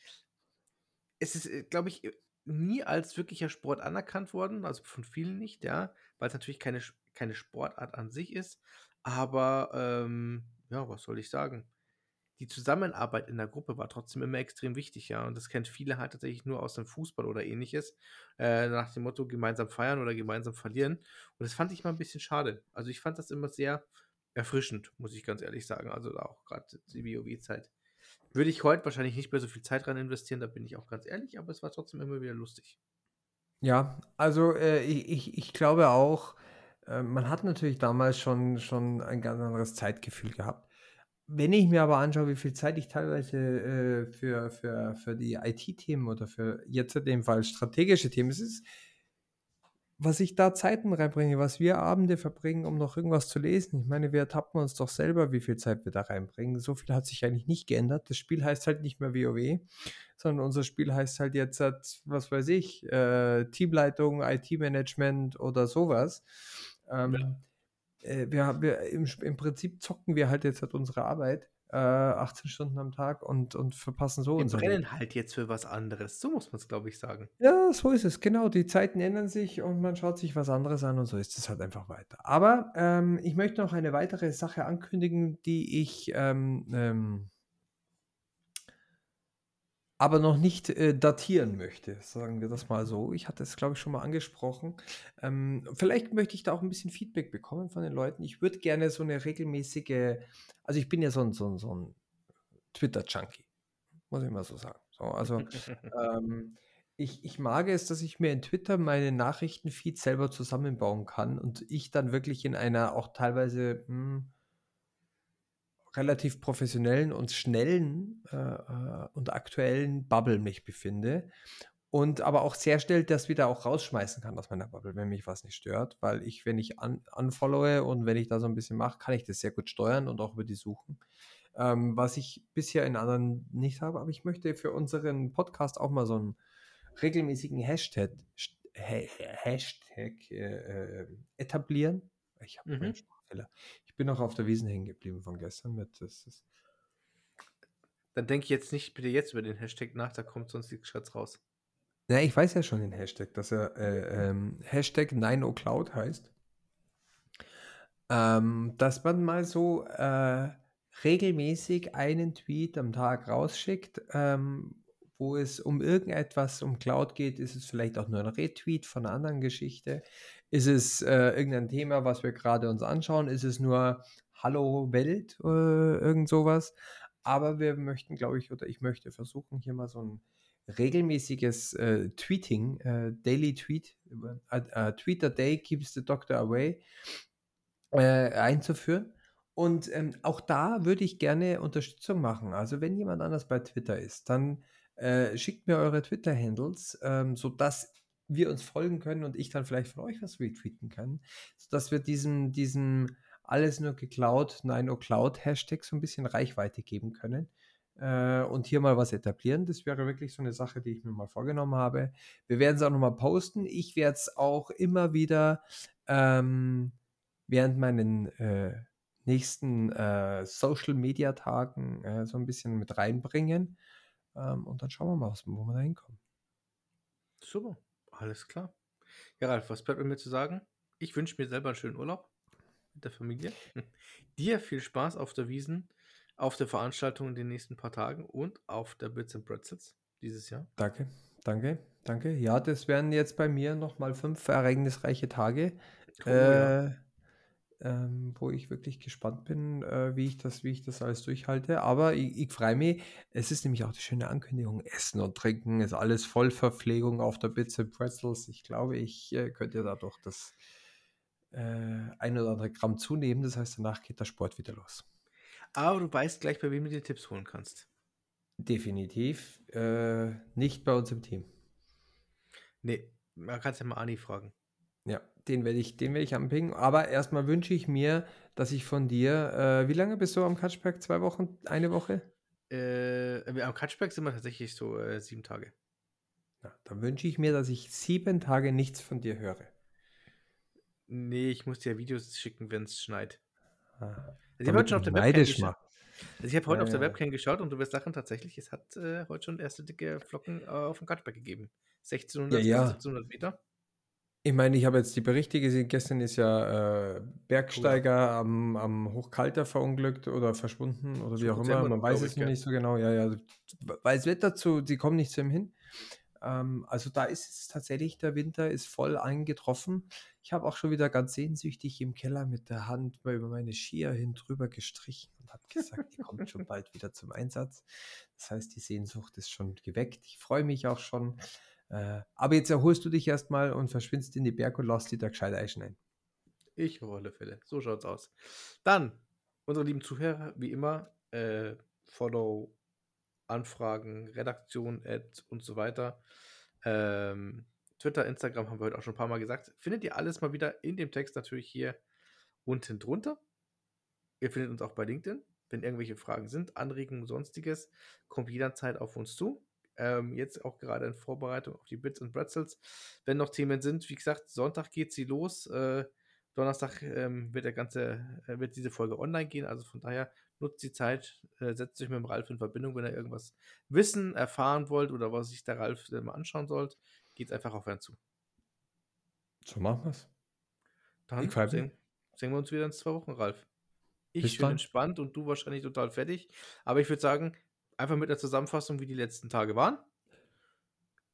es ist, glaube ich, nie als wirklicher Sport anerkannt worden, also von vielen nicht, ja, weil es natürlich keine, keine Sportart an sich ist. Aber ähm, ja, was soll ich sagen? Die Zusammenarbeit in der Gruppe war trotzdem immer extrem wichtig, ja. Und das kennt viele halt tatsächlich nur aus dem Fußball oder ähnliches. Äh, nach dem Motto gemeinsam feiern oder gemeinsam verlieren. Und das fand ich mal ein bisschen schade. Also ich fand das immer sehr erfrischend, muss ich ganz ehrlich sagen. Also auch gerade die WoW-Zeit. Würde ich heute wahrscheinlich nicht mehr so viel Zeit rein investieren, da bin ich auch ganz ehrlich, aber es war trotzdem immer wieder lustig. Ja, also äh, ich, ich, glaube auch, äh, man hat natürlich damals schon, schon ein ganz anderes Zeitgefühl gehabt. wenn ich mir aber anschaue, wie viel Zeit ich teilweise äh, für, für, für die IT-Themen oder für jetzt in dem Fall strategische Themen, es ist, was ich da Zeiten reinbringe, was wir Abende verbringen, um noch irgendwas zu lesen. Ich meine, wir ertappen uns doch selber, wie viel Zeit wir da reinbringen. So viel hat sich eigentlich nicht geändert. Das Spiel heißt halt nicht mehr WoW, sondern unser Spiel heißt halt jetzt, was weiß ich, äh, Teamleitung, IT-Management oder sowas. Ähm, ja äh, wir, wir im, im, Prinzip zocken wir halt jetzt halt unsere Arbeit äh, 18 Stunden am Tag und, und verpassen so. Wir brennen halt jetzt für was anderes. So muss man es, glaube ich, sagen. Ja, so ist es. Genau. Die Zeiten ändern sich und man schaut sich was anderes an und so ist es halt einfach weiter. Aber ähm, ich möchte noch eine weitere Sache ankündigen, die ich ähm, ähm, aber noch nicht äh, datieren möchte, sagen wir das mal so. Ich hatte es, glaube ich, schon mal angesprochen. Ähm, vielleicht möchte ich da auch ein bisschen Feedback bekommen von den Leuten. Ich würde gerne so eine regelmäßige, also ich bin ja so ein, so ein, so ein Twitter-Junkie, muss ich mal so sagen. So, also ähm, ich, ich mag es, dass ich mir in Twitter meine Nachrichtenfeed selber zusammenbauen kann und ich dann wirklich in einer auch teilweise mh, hm, relativ professionellen und schnellen äh, äh, und aktuellen Bubble mich befinde und aber auch sehr schnell das wieder auch rausschmeißen kann aus meiner Bubble, wenn mich was nicht stört, weil ich, wenn ich un unfollowe und wenn ich da so ein bisschen mache, kann ich das sehr gut steuern und auch über die suchen. Ähm, was ich bisher in anderen nicht habe, aber ich möchte für unseren Podcast auch mal so einen regelmäßigen Hashtag, Hashtag äh, äh, etablieren. Ich habe mhm. Fehler. Ich bin noch auf der Wiesen hängen geblieben von gestern. Mit, das ist Dann denke ich jetzt nicht bitte jetzt über den Hashtag nach, da kommt sonst die Schatz raus. Ja, ich weiß ja schon den Hashtag, dass er äh, ähm, Hashtag 9ocloud heißt. Ähm, dass man mal so äh, regelmäßig einen Tweet am Tag rausschickt, ähm, wo es um irgendetwas um Cloud geht, ist es vielleicht auch nur ein Retweet von einer anderen Geschichte. Ist es äh, irgendein Thema, was wir gerade uns anschauen? Ist es nur Hallo Welt, äh, irgend sowas? Aber wir möchten, glaube ich, oder ich möchte versuchen, hier mal so ein regelmäßiges äh, Tweeting, äh, Daily Tweet, äh, Tweet a Day keeps the Doctor away, äh, einzuführen. Und ähm, auch da würde ich gerne Unterstützung machen. Also wenn jemand anders bei Twitter ist, dann äh, schickt mir eure Twitter-Handles, ähm, sodass wir uns folgen können und ich dann vielleicht von euch was retweeten kann, sodass wir diesem, diesem alles nur geklaut, nein, nur Cloud Hashtag so ein bisschen Reichweite geben können äh, und hier mal was etablieren. Das wäre wirklich so eine Sache, die ich mir mal vorgenommen habe. Wir werden es auch nochmal posten. Ich werde es auch immer wieder ähm, während meinen äh, nächsten äh, Social Media Tagen äh, so ein bisschen mit reinbringen. Ähm, und dann schauen wir mal, wo wir da hinkommen. Super. Alles klar. Ja, Ralf, was bleibt mir zu sagen? Ich wünsche mir selber einen schönen Urlaub mit der Familie. Dir viel Spaß auf der Wiesen, auf der Veranstaltung in den nächsten paar Tagen und auf der Bits and Pretzels dieses Jahr. Danke, danke, danke. Ja, das werden jetzt bei mir nochmal fünf ereignisreiche Tage. Cool, äh, ja ähm, wo ich wirklich gespannt bin, äh, wie, ich das, wie ich das alles durchhalte. Aber ich, ich freue mich. Es ist nämlich auch die schöne Ankündigung: Essen und Trinken ist alles Vollverpflegung auf der and Pretzels. Ich glaube, ich äh, könnte dadurch das äh, ein oder andere Gramm zunehmen. Das heißt, danach geht der Sport wieder los. Aber du weißt gleich, bei wem du dir Tipps holen kannst. Definitiv. Äh, nicht bei uns im Team. Nee, man kann es ja mal Ani fragen. Ja, den werde ich, den ich anpingen. Aber erstmal wünsche ich mir, dass ich von dir, äh, wie lange bist du am Catchback? Zwei Wochen? Eine Woche? Äh, am Catchback sind wir tatsächlich so äh, sieben Tage. Ja, dann wünsche ich mir, dass ich sieben Tage nichts von dir höre. Nee, ich muss dir Videos schicken, wenn es schneit. Ah, also ich habe heute schon auf der Webcam geschaut. Also ich habe heute ja, auf der Webcam geschaut und du wirst lachen, tatsächlich, es hat äh, heute schon erste dicke Flocken äh, auf dem Catchback gegeben. 1600, ja, ja. 1700 Meter. Ich meine, ich habe jetzt die Berichte gesehen. Gestern ist ja äh, Bergsteiger am, am Hochkalter verunglückt oder verschwunden oder wie auch immer. Man weiß es noch nicht so genau. Ja, ja. Weil es wird dazu, sie kommen nicht zu ihm hin. Ähm, also da ist es tatsächlich, der Winter ist voll eingetroffen. Ich habe auch schon wieder ganz sehnsüchtig im Keller mit der Hand mal über meine Skier hin drüber gestrichen und habe gesagt, die kommt schon bald wieder zum Einsatz. Das heißt, die Sehnsucht ist schon geweckt. Ich freue mich auch schon. Äh, aber jetzt erholst du dich erstmal und verschwindest in die Berg und lässt dich da gescheit einschneiden. Ich auf Fälle. So schaut's aus. Dann, unsere lieben Zuhörer, wie immer, äh, Follow, Anfragen, Redaktion, Ad und so weiter. Ähm, Twitter, Instagram haben wir heute auch schon ein paar Mal gesagt. Findet ihr alles mal wieder in dem Text natürlich hier unten drunter. Ihr findet uns auch bei LinkedIn. Wenn irgendwelche Fragen sind, Anregungen, sonstiges, kommt jederzeit auf uns zu. Ähm, jetzt auch gerade in Vorbereitung auf die Bits und Bretzels. Wenn noch Themen sind, wie gesagt, Sonntag geht sie los. Äh, Donnerstag ähm, wird der ganze, äh, wird diese Folge online gehen. Also von daher nutzt die Zeit, äh, setzt euch mit dem Ralf in Verbindung, wenn ihr irgendwas wissen, erfahren wollt oder was sich der Ralf äh, mal anschauen sollt, geht einfach auf einen zu. So machen wir es. Dann sehen, sehen wir uns wieder in zwei Wochen, Ralf. Ich Bis bin dann. entspannt und du wahrscheinlich total fertig. Aber ich würde sagen, einfach mit der Zusammenfassung, wie die letzten Tage waren.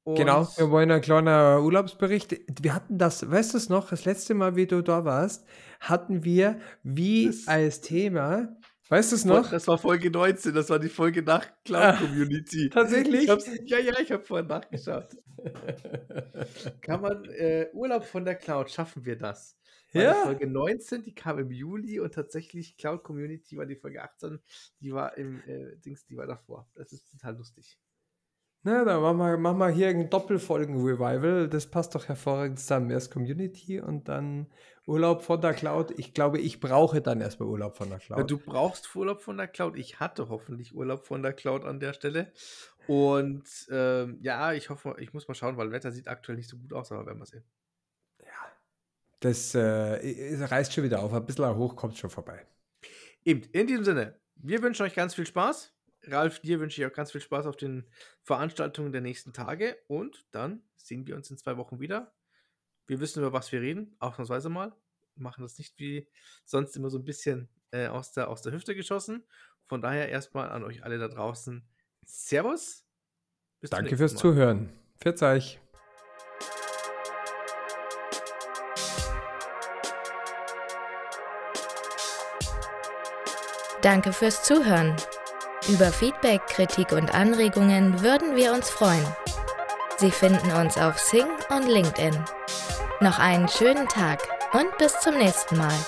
Genau, und genau, wir wollen einen kleinen Urlaubsbericht. Wir hatten das, weißt du es noch, das letzte Mal, wie du da warst, hatten wir wie als Thema, weißt du es noch? Das war Folge 19, das war die Folge nach Cloud ah, Community. Tatsächlich? ja, ja, ich habe vorhin nachgeschaut. Kann man äh, Urlaub von der Cloud, schaffen wir das? Ja. die Folge 19, die kam im Juli und tatsächlich Cloud Community war die Folge 18, die war im äh, Dings, die war davor. Das ist total lustig. Na, dann machen wir, machen wir hier ein Doppelfolgen-Revival. Das passt doch hervorragend zusammen. Erst Community und dann Urlaub von der Cloud. Ich glaube, ich brauche dann erstmal Urlaub von der Cloud. Ja, du brauchst Urlaub von der Cloud. Ich hatte hoffentlich Urlaub von der Cloud an der Stelle. Und ähm, ja, ich hoffe, ich muss mal schauen, weil Wetter sieht aktuell nicht so gut aus, aber werden wir sehen. Das äh, reißt schon wieder auf. Ein bisschen hoch kommt schon vorbei. Eben, in diesem Sinne, wir wünschen euch ganz viel Spaß. Ralf, dir wünsche ich auch ganz viel Spaß auf den Veranstaltungen der nächsten Tage. Und dann sehen wir uns in zwei Wochen wieder. Wir wissen, über was wir reden, ausnahmsweise mal. Wir machen das nicht wie sonst immer so ein bisschen äh, aus, der, aus der Hüfte geschossen. Von daher erstmal an euch alle da draußen. Servus. Danke fürs. Zuhören. Verzeih. Danke fürs Zuhören. Über Feedback, Kritik und Anregungen würden wir uns freuen. Sie finden uns auf Sing und LinkedIn. Noch einen schönen Tag und bis zum nächsten Mal.